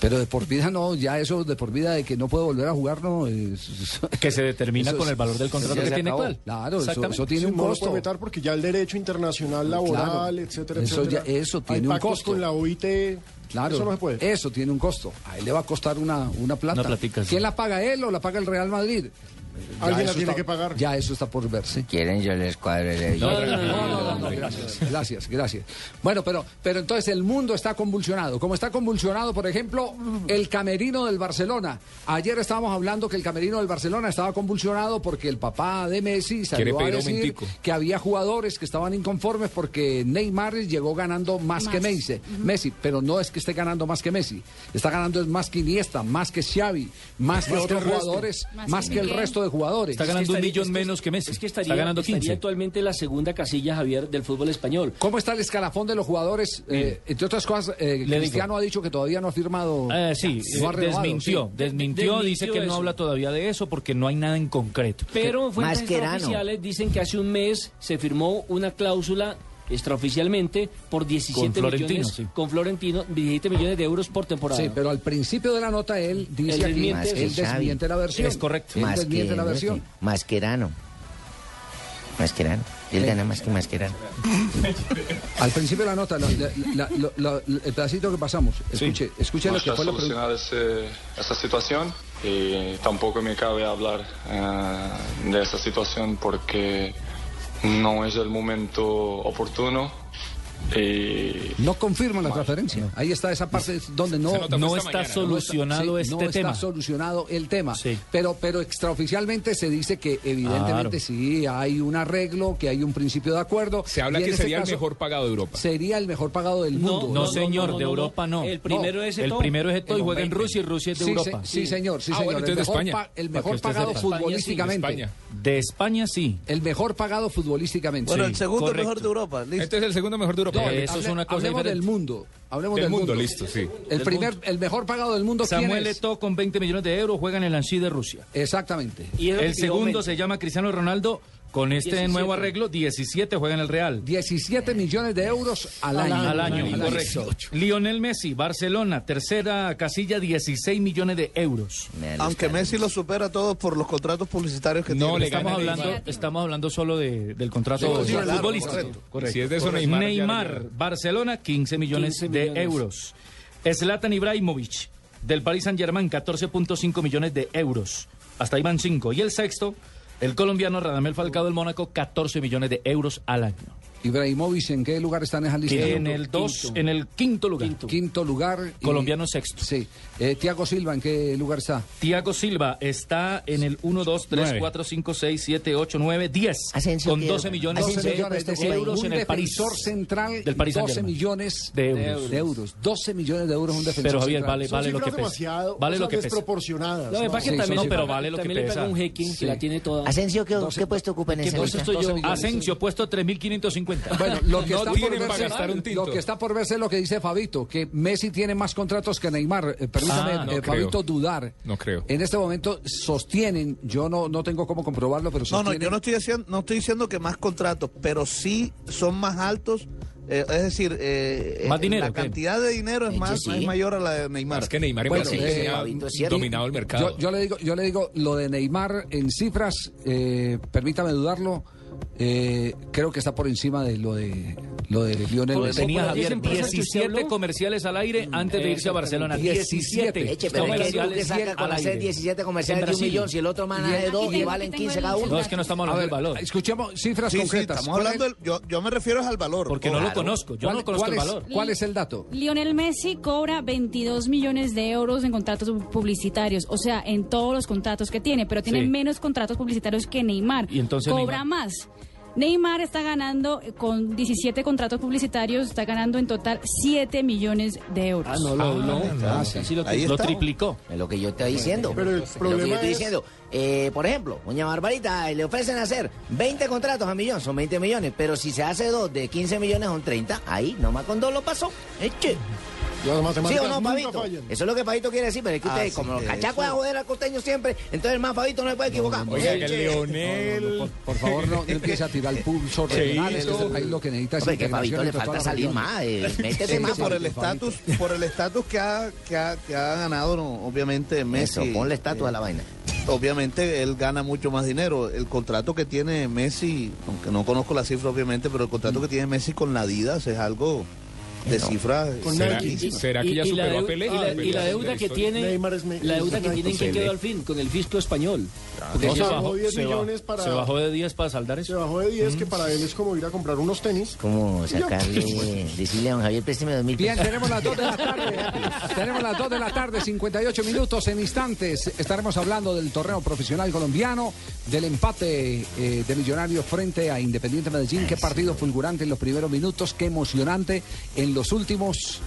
Pero de por vida no, ya eso de por vida de que no puede volver a jugar, no. es- Que se determina eso con el valor del contrato que tiene actual. Claro, eso, eso tiene Sí, un no lo costo. puede vetar porque ya el derecho internacional laboral, Claro. etcétera, Eso etcétera. ya- eso Hay tiene un pactos costo. con la OIT. Claro, Eso no se puede. eso tiene un costo. A él le va a costar una, una plata. Una platica, sí. ¿Quién la paga él o la paga el Real Madrid? Ya Alguien la eso tiene está- que pagar. Ya eso está por verse. ¿Quieren yo les cuadre de No, no, no, no, no, gracias, gracias, gracias. Bueno, pero, pero entonces el mundo está convulsionado. Como está convulsionado, por ejemplo, el camerino del Barcelona. Ayer estábamos hablando que el camerino del Barcelona estaba convulsionado porque el papá de Messi salió a decir que había jugadores que estaban inconformes porque Neymar llegó ganando más, que. Messi, Messi, pero no es que esté ganando más que Messi, está ganando es más que Iniesta, más que Xavi, más que Más que otros jugadores, Más más, que que el resto de jugadores. Está Es que ganando un estaría- millón es que- menos que Messi. Es que estaría, Está ganando estaría 15. actualmente la segunda casilla, Javier, del fútbol español. ¿Cómo está el escalafón de los jugadores? Eh, entre otras cosas, eh, Cristiano ha dicho que todavía no ha firmado. Eh, sí, no ha renovado, desmintió, sí. desmintió, Desmintió dice que eso. no habla todavía de eso porque no hay nada en concreto. Pero fuentes extraoficiales dicen que hace un mes se firmó una cláusula extraoficialmente por 17 Con millones sí. con Florentino, 17 millones de euros por temporada. Sí, pero al principio de la nota él dice Él aquí, desmiente él desmiente la versión. Es correcto. Él desmiente la versión. Masquerano. Masquerano. Él gana más que Masquerano. (laughs) Al principio de la nota, la- la- la- la- el pedacito que pasamos, escuche, escuche lo que está fue la pregunta. solucionada ese- esa situación y tampoco me cabe hablar eh, de esa situación porque no es el momento oportuno y No confirma la transferencia. Ahí está esa parte donde no, no mañana, ¿no? solucionado sí, este no está tema. solucionado el tema. Sí. Pero, pero extraoficialmente se dice que evidentemente Claro. sí hay un arreglo, que hay un principio de acuerdo. Se habla que este sería el mejor pagado de Europa. Sería el mejor pagado del mundo. No, no, señor, no, no, de no, Europa no. El primero No, es El primero es Eto'o y El juega en 20. Rusia y Rusia es de Sí, Europa. se- sí, señor, sí, Ah, señor. bueno, el mejor, España. pa- el mejor pagado futbolísticamente. De España sí. El mejor pagado futbolísticamente. Bueno, el segundo mejor de Europa. Este es el segundo mejor de Europa. No, Eso es una cosa hablemos diferente. del mundo. Hablemos Del del mundo, mundo. listo, sí. El primer, el mejor pagado del mundo. ¿quién Samuel? Eto'o con 20 millones de euros juega en el Annecy de Rusia. Exactamente. Y El segundo se llama Cristiano Ronaldo. Con este 17. nuevo arreglo, 17 juega en el Real. 17 millones de euros al, Al año. año. Al año, Al correcto. Lionel Messi, Barcelona, tercera casilla, 16 millones de euros. Aunque Messi lo supera a todos por los contratos publicitarios que No, tiene. le Estamos hablando, Neymar. estamos hablando solo de- del contrato claro, futbolístico. correcto. Si es de eso, Neymar. Barcelona, 15 millones 15 de millones. euros. Zlatan Ibrahimovic, del Paris Saint-Germain, 14.5 millones de euros. Hasta ahí van 5. Y el sexto, el colombiano Radamel Falcao del Mónaco, 14 millones de euros al año. Ibrahimovic, ¿en qué lugar está en esa lista? En el dos, en el quinto lugar. Quinto, lugar. y- Colombiano sexto. Sí. Eh, Tiago Silva, ¿en qué lugar está? Tiago Silva está en el 1, 2, 3, Nueve. 4, 5, 6, 7, 8, 9, 10. Asensio, con ¿qué? 12 millones Asensio, de ¿qué euros presta ese euros un en el París. defensor central, Del París 12 Saint-Germain. millones de euros. de euros. 12 millones de euros un defensor Pero, Javier, central. vale- vale lo que pesa. demasiado Vale lo que pesa. desproporcionadas. No, que Sí, también, pero vale lo que también le pesa. paga un jeque que la tiene toda. Asensio, ¿qué, 12 ¿qué puesto ocupa en yo? Asensio, puesto 3.550. (laughs) Bueno, lo (laughs) que, No está por verse, gastar un tinto. lo que está por verse es lo que dice Fabito, que Messi tiene más contratos que Neymar. Eh, permítame, Ah, no eh. Fabito, dudar. No creo. En este momento sostienen, yo no, no tengo cómo comprobarlo, pero No, sostienen... no, yo no estoy, haciendo, no estoy diciendo que más contratos, pero sí son más altos. eh, es decir, eh, Más dinero, la ¿qué? cantidad de dinero es más, sí. es mayor a la de Neymar. Es que Neymar en Bueno, Brasil eh, ha dominado el mercado. Yo, yo le digo, yo le digo lo de Neymar en cifras, eh, permítame dudarlo, eh, creo que está por encima de lo de lo de Lionel Messi. Tenía Javier ¿esa empresa que usted 17 habló? comerciales al aire antes de irse a Barcelona. 17 Eche, pero es que sacas con al hacer aire. 17 comerciales de un millón, si el otro mana de dos y valen 15 cada uno. No, es que no estamos A hablando ver, del valor. escuchemos cifras Sí, sí, concretas. estamos ¿Cuál hablando, del- yo, yo me refiero es al valor. Porque no lo conozco. Yo no conozco el es- valor. ¿Cuál es el dato? Lionel Messi cobra 22 millones de euros en contratos publicitarios, o sea, en todos los contratos que tiene, pero tiene Sí. menos contratos publicitarios que Neymar. ¿Y entonces cobra Neymar? más. Neymar está ganando eh, con 17 contratos publicitarios, está ganando en total 7 millones de euros. Ah, no, no, no. Ah, sí. sí lo Ahí Lo triplicó. Es lo que yo estoy diciendo. Pero el Es lo que yo estoy es- diciendo. Eh, por ejemplo, doña Barbarita, le ofrecen hacer 20 contratos a millón, son 20 millones, pero si se hace dos de 15 millones son 30, ahí nomás con dos lo pasó. Eche. Las ¿Sí o no, nunca fallan. Eso es lo que Fabito quiere decir, pero es que usted, Así como los cachacos de eso- joder al costeño siempre, entonces el más Fabito no se puede equivocar. Oiga, que. Leonel... Por, por favor, no, no empiece a tirar el pulso regional. Este país lo que necesita es que Fabito le falta salir más, eh, métete Sí, más. por el estatus (laughs) por el estatus que ha, que ha, que ha ganado no, obviamente Messi Eso, ponle estatua eh, a la vaina. obviamente él gana mucho más dinero el contrato que tiene Messi aunque no conozco la cifra obviamente pero el contrato que tiene Messi con la Adidas es algo de cifra Con ¿Será, será que ya la superó a Pelé? y la- y la deuda que tiene Neymar es me- la deuda que Nike. tiene quién quedó al fin con el fisco español porque Se se bajó 10 se millones para- Se bajó de 10 para saldar Se eso. bajó de 10, que para él es como ir a comprar unos tenis. ¿Cómo sacarle, decirle a don Javier, présteme dos mil Bien, pesos? tenemos las 2 de la tarde. (laughs) tenemos las 2 de la tarde, 58 minutos. En instantes estaremos hablando del torneo profesional colombiano, del empate eh, de Millonarios frente a Independiente Medellín. Qué partido fulgurante en los primeros minutos, qué emocionante en los últimos.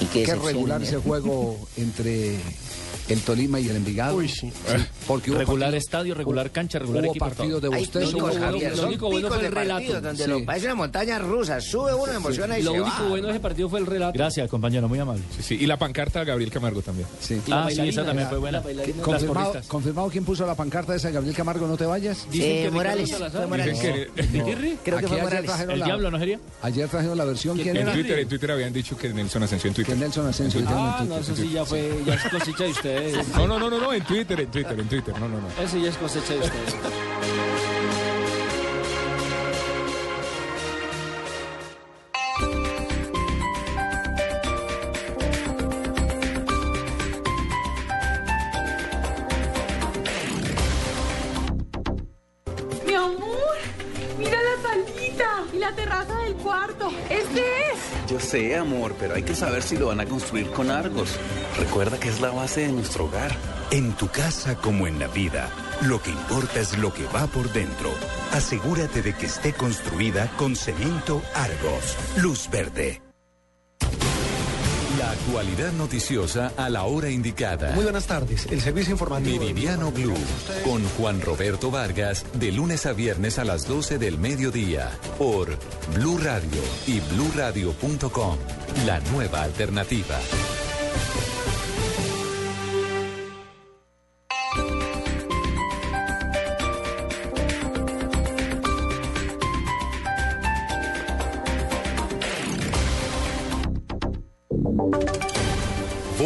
Y qué regular ¿eh? ese juego (laughs) entre el Tolima y el Envigado. Uy, sí. Porque hubo Regular partido- estadio, regular cancha, regular hubo equipo. partidos de bostezo. lo único, hubo- Javier, lo son único bueno fue de el relato. donde Sí. lo parece una montaña rusa. Sube uno, emociona y lo se único va. bueno de ese partido fue el relato Gracias, compañero, muy amable. Sí, sí, y la pancarta de Gabriel Camargo también. Sí. Ah, sí, esa también la- fue buena. la bailarina. Las Confirmado, confirmado quién puso la pancarta esa, Gabriel Camargo, no te vayas. Dicen Eh, que Morales. Creo que fue Morales. ¿El diablo no sería? Ayer trajeron la versión. ¿Quién En? Twitter, en Twitter habían dicho que Nelson Asensio en Twitter. Que Nelson Asensio. Ah, no, eso sí ya fue, ya es de ustedes. No, no, no, no, no, en Twitter, en Twitter, en Twitter. No, no, no. Eso ya es cosecha de ustedes. Pero hay que saber si lo van a construir con Argos. Recuerda que es la base de nuestro hogar. En tu casa como en la vida, lo que importa es lo que va por dentro. Asegúrate de que esté construida con cemento Argos. Luz verde. La actualidad noticiosa a la hora indicada. Muy buenas tardes. El servicio informativo. Meridiano Blue con Juan Roberto Vargas de lunes a viernes a las 12 del mediodía por Blue Radio y bluradio.com. La nueva alternativa.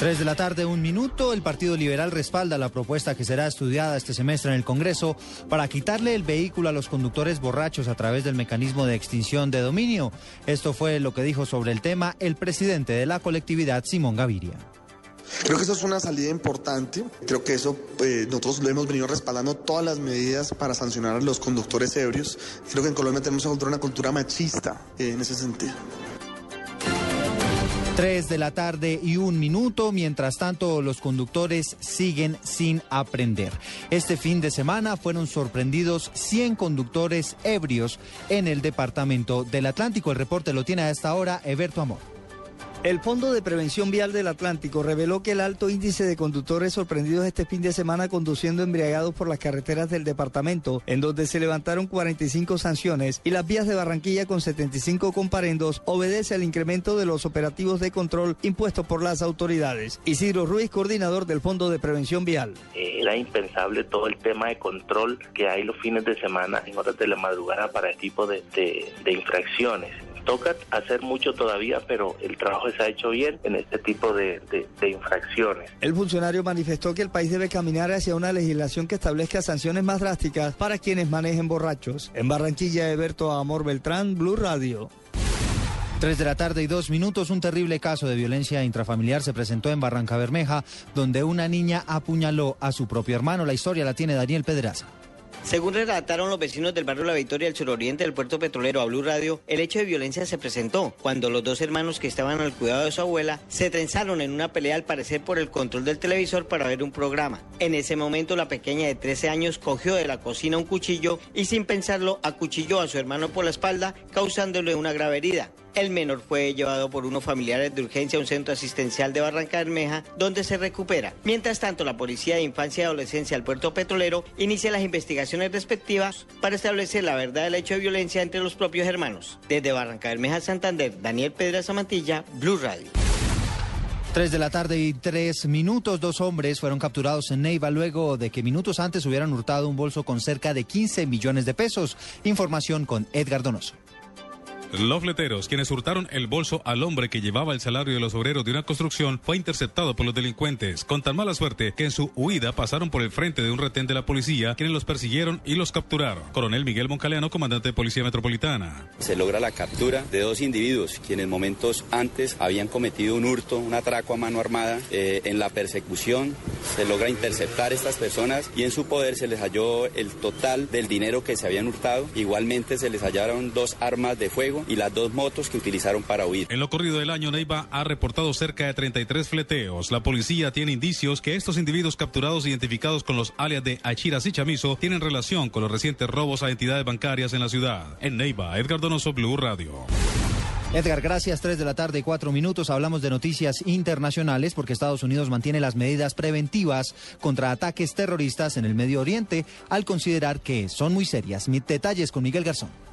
Tres de la tarde, un minuto. El Partido Liberal respalda la propuesta que será estudiada este semestre en el Congreso para quitarle el vehículo a los conductores borrachos a través del mecanismo de extinción de dominio. Esto fue lo que dijo sobre el tema el presidente de la colectividad, Simón Gaviria. Creo que eso es una salida importante. Creo que eso eh, nosotros lo hemos venido respaldando todas las medidas para sancionar a los conductores ebrios. Creo que en Colombia tenemos que una cultura machista eh, en ese sentido. Tres de la tarde y un minuto. Mientras tanto, los conductores siguen sin aprender. Este fin de semana fueron sorprendidos 100 conductores ebrios en el departamento del Atlántico. El reporte lo tiene a esta hora Eberto Amor. El Fondo de Prevención Vial del Atlántico reveló que el alto índice de conductores sorprendidos este fin de semana conduciendo embriagados por las carreteras del departamento, en donde se levantaron 45 sanciones, y las vías de Barranquilla con 75 comparendos, obedece al incremento de los operativos de control impuestos por las autoridades. Isidro Ruiz, coordinador del Fondo de Prevención Vial. Era impensable todo el tema de control que hay los fines de semana en horas de la madrugada para este tipo de, de infracciones toca hacer mucho todavía, pero el trabajo se ha hecho bien en este tipo de, infracciones. El funcionario manifestó que el país debe caminar hacia una legislación que establezca sanciones más drásticas para quienes manejen borrachos. En Barranquilla, Eberto Amor Beltrán, Blue Radio. Tres de la tarde y dos minutos, un terrible caso de violencia intrafamiliar se presentó en Barranca Bermeja, donde una niña apuñaló a su propio hermano. La historia la tiene Daniel Pedraza. Según relataron los vecinos del barrio La Victoria del suroriente del puerto petrolero a Blue Radio, el hecho de violencia se presentó cuando los dos hermanos que estaban al cuidado de su abuela se trenzaron en una pelea al parecer por el control del televisor para ver un programa. En ese momento la pequeña de 13 años cogió de la cocina un cuchillo y sin pensarlo acuchilló a su hermano por la espalda causándole una grave herida. El menor fue llevado por unos familiares de urgencia a un centro asistencial de Barranca Bermeja, donde se recupera. Mientras tanto, la Policía de Infancia y Adolescencia del Puerto Petrolero inicia las investigaciones respectivas para establecer la verdad del hecho de violencia entre los propios hermanos. Desde Barranca Bermeja, Santander, Daniel Pedra Mantilla, Blue Radio. Tres de la tarde y tres minutos, dos hombres fueron capturados en Neiva luego de que minutos antes hubieran hurtado un bolso con cerca de 15 millones de pesos. Información con Edgar Donoso. Los fleteros, quienes hurtaron el bolso al hombre que llevaba el salario de los obreros de una construcción, fue interceptado por los delincuentes, con tan mala suerte que en su huida pasaron por el frente de un retén de la policía, quienes los persiguieron y los capturaron. Coronel Miguel Moncaleano, comandante de Policía Metropolitana. Se logra la captura de dos individuos, quienes momentos antes habían cometido un hurto, un atraco a mano armada. Eh, en la persecución se logra interceptar a estas personas y en su poder se les halló el total del dinero que se habían hurtado. Igualmente se les hallaron dos armas de fuego y las dos motos que utilizaron para huir. En lo corrido del año, Neiva ha reportado cerca de 33 fleteos. La policía tiene indicios que estos individuos capturados identificados con los alias de Achiras y Chamizo tienen relación con los recientes robos a entidades bancarias en la ciudad. En Neiva, Edgar Donoso, Blue Radio. Edgar, gracias. Tres de la tarde y cuatro minutos. Hablamos de noticias internacionales porque Estados Unidos mantiene las medidas preventivas contra ataques terroristas en el Medio Oriente al considerar que son muy serias. Detalles con Miguel Garzón.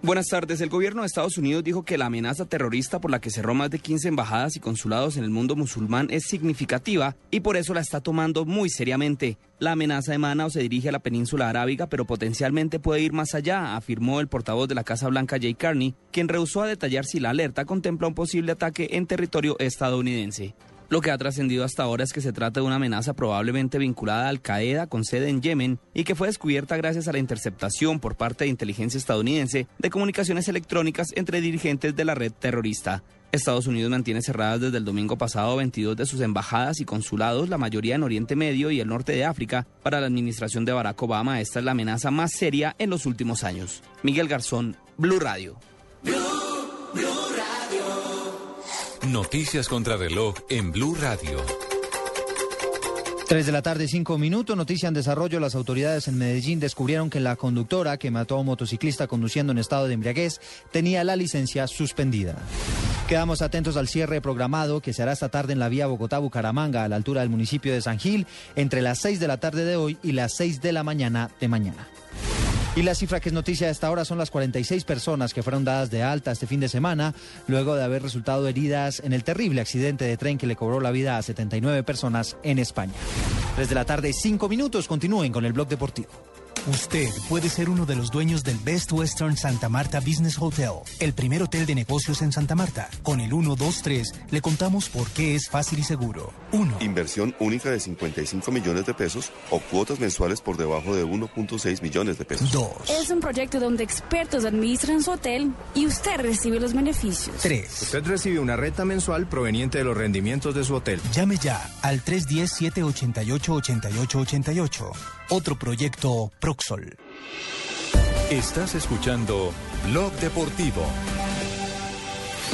Buenas tardes. El gobierno de Estados Unidos dijo que la amenaza terrorista por la que cerró más de 15 embajadas y consulados en el mundo musulmán es significativa y por eso la está tomando muy seriamente. La amenaza emana o se dirige a la península arábiga, pero potencialmente puede ir más allá, afirmó el portavoz de la Casa Blanca Jay Carney, quien rehusó a detallar si la alerta contempla un posible ataque en territorio estadounidense. Lo que ha trascendido hasta ahora es que se trata de una amenaza probablemente vinculada a Al Qaeda con sede en Yemen y que fue descubierta gracias a la interceptación por parte de inteligencia estadounidense de comunicaciones electrónicas entre dirigentes de la red terrorista. Estados Unidos mantiene cerradas desde el domingo pasado 22 de sus embajadas y consulados, la mayoría en Oriente Medio y el norte de África. Para la administración de Barack Obama, esta es la amenaza más seria en los últimos años. Miguel Garzón, Blue Radio. Noticias contra reloj en Blue Radio. 3 de la tarde, 5 minutos. Noticia en desarrollo. Las autoridades en Medellín descubrieron que la conductora que mató a un motociclista conduciendo en estado de embriaguez tenía la licencia suspendida. Quedamos atentos al cierre programado que se hará esta tarde en la vía Bogotá-Bucaramanga, a la altura del municipio de San Gil, entre las 6 de la tarde de hoy y las 6 de la mañana de mañana. Y la cifra que es noticia a esta hora son las 46 personas que fueron dadas de alta este fin de semana, luego de haber resultado heridas en el terrible accidente de tren que le cobró la vida a 79 personas en España. Desde la tarde, 5 minutos, continúen con el blog deportivo. Usted puede ser uno de los dueños del Best Western Santa Marta Business Hotel, el primer hotel de negocios en Santa Marta. Con el 123 le contamos por qué es fácil y seguro. 1. Inversión única de 55 millones de pesos o cuotas mensuales por debajo de 1.6 millones de pesos. 2. Es un proyecto donde expertos administran su hotel y usted recibe los beneficios. 3. Usted recibe una renta mensual proveniente de los rendimientos de su hotel. Llame ya al 310-788-8888. Otro proyecto Proxol. Estás escuchando Blog Deportivo.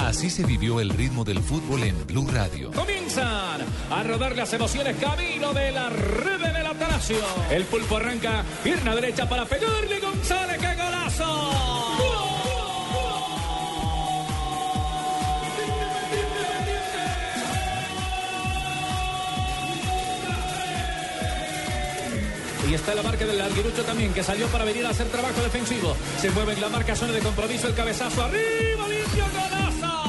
Así se vivió el ritmo del fútbol en Blue Radio. Comienzan a rodar las emociones camino de la red del Atanasio. El pulpo arranca, pierna derecha para pegarle González, ¡qué golazo! Y está la marca del Alguirucho también, que salió para venir a hacer trabajo defensivo. Se mueve en la marca, zona de compromiso, el cabezazo arriba, limpio, golazo.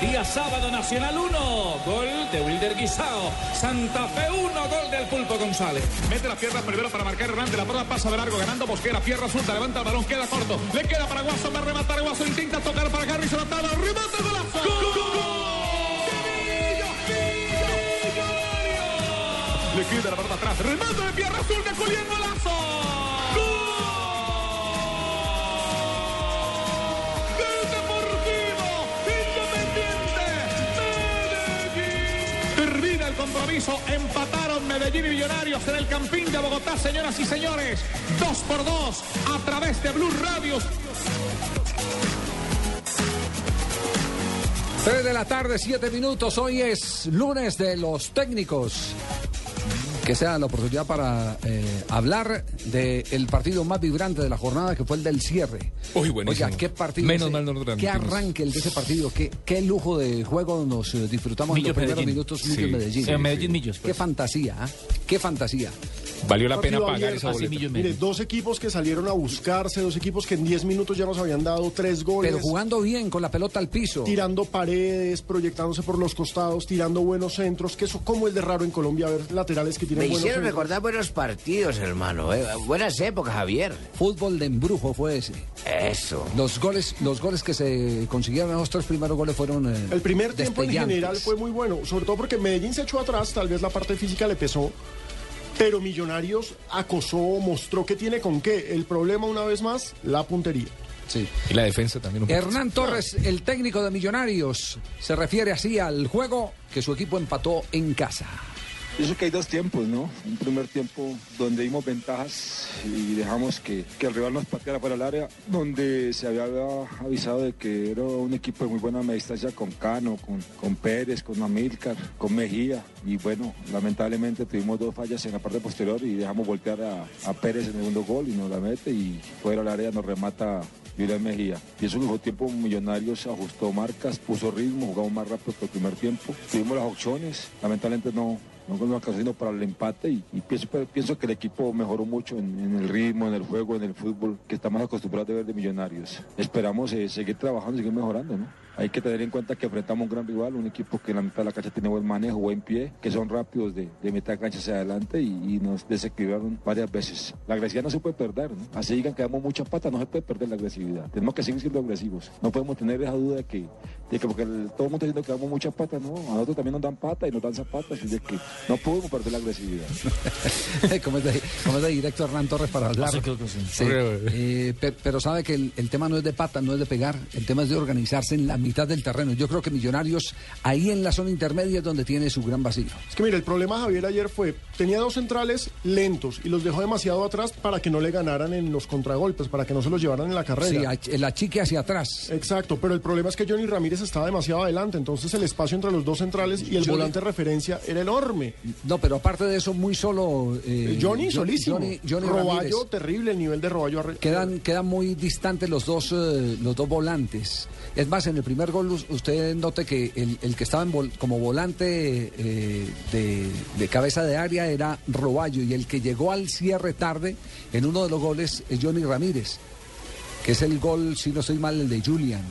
Día sábado, Nacional 1, gol de Wilder Guisao. Santa Fe 1, gol del Pulpo González. Mete la pierna primero para marcar Hernández. La prueba pasa de largo, ganando Mosquera. Pierna suelta, levanta el balón, queda corto. Le queda para Guaso, va a rematar Guaso. Intenta tocar para Garrison Atala. Remate, golazo. Le queda la pelota atrás. Remate de Pierra Azul de Julián Golazo. Del Deportivo Independiente Medellín. Termina el compromiso. Empataron Medellín y Millonarios en el Campín de Bogotá, señoras y señores. Dos por dos a través de Blue Radio. 3 de la tarde, 7 minutos. Hoy es lunes de los técnicos. Que sea la oportunidad para eh, hablar del partido más vibrante de la jornada, que fue el del cierre. Uy, buenísimo. Oiga, qué partido. Menos ese, mal no lo Qué arranque el de ese partido. Qué, qué lujo de juego nos eh, disfrutamos en Millos los primeros Medellín. minutos. Sí, Millos Medellín. sí, Eh, Medellín Millos. Qué fantasía, ¿ah? Qué fantasía. Valió la pena pagar esa boleta. Mire, dos equipos que salieron a buscarse, dos equipos que en 10 minutos ya nos habían dado tres goles. Pero jugando bien, con la pelota al piso. tirando paredes, proyectándose por los costados, tirando buenos centros, que eso como el de raro en Colombia, ver laterales que Me tienen buenos hicieron centros. recordar buenos partidos, hermano. eh. Buenas épocas, Javier. Fútbol de embrujo fue ese. Eso. Los goles, los goles que se consiguieron, los tres primeros goles fueron. eh, El primer tiempo en general fue muy bueno, sobre todo porque Medellín se echó atrás, tal vez la parte física le pesó, pero Millonarios acosó, mostró que tiene con qué. El problema, una vez más, la puntería. Sí. Y la defensa también un. Hernán Torres, el técnico de Millonarios, se refiere así al juego que su equipo empató en casa. Pienso que hay dos tiempos, ¿no? Un primer tiempo donde dimos ventajas y dejamos que, que el rival nos pateara para el área, donde se había avisado de que era un equipo de muy buena distancia con Cano, con, con Pérez, con Amílcar, con Mejía. Y bueno, lamentablemente tuvimos dos fallas en la parte posterior y dejamos voltear a, a Pérez en el segundo gol y nos la mete y fuera del área nos remata Julián Mejía. Y eso el tiempo Millonarios ajustó marcas, puso ritmo, jugamos más rápido que el primer tiempo. Tuvimos las opciones, lamentablemente no, no nos alcanzó sino para el empate y, y pienso, que el equipo mejoró mucho en, el ritmo, en el juego, en el fútbol que estamos acostumbrados a ver de Millonarios. Esperamos eh, seguir trabajando seguir mejorando, ¿no? Hay que tener en cuenta que enfrentamos un gran rival, un equipo que en la mitad de la cancha tiene buen manejo, buen pie, que son rápidos de, de mitad de cancha hacia adelante y, y nos desequilibraron varias veces. La agresividad no se puede perder, ¿no? Así digan que damos mucha pata, no se puede perder la agresividad. Tenemos que seguir siendo agresivos. No podemos tener esa duda de que, de que porque el- todo el mundo está diciendo que damos mucha pata, no. A nosotros también nos dan pata y nos dan zapatas, y de que no podemos perder la agresividad. (laughs) ¿Cómo es, de, cómo es de directo Hernán Torres para hablar? Sí, creo que sí. Sí. Eh, pe- pero sabe que el, el tema no es de pata, no es de pegar, el tema es de organizarse en la mitad del terreno. Yo creo que Millonarios ahí en la zona intermedia es donde tiene su gran vacío. Es que mire, el problema Javier ayer fue, tenía dos centrales lentos y los dejó demasiado atrás para que no le ganaran en los contragolpes, para que no se los llevaran en la carrera. Sí, el achique hacia atrás. Exacto, pero el problema es que Johnny Ramírez estaba demasiado adelante, entonces el espacio entre los dos centrales y el Johnny- volante de referencia era enorme. No, pero aparte de eso, muy solo. eh, Johnny Jo- solísimo. Johnny, Johnny Roballo, Ramírez. terrible el nivel de Roballo. Quedan, quedan muy distantes los dos, eh, los dos volantes. Es más, en el primer gol us- usted note que el, el que estaba en vol- como volante eh, de, de cabeza de área era Roballo y el que llegó al cierre tarde en uno de los goles es Johnny Ramírez, que es el gol, si no estoy mal, el de Julian.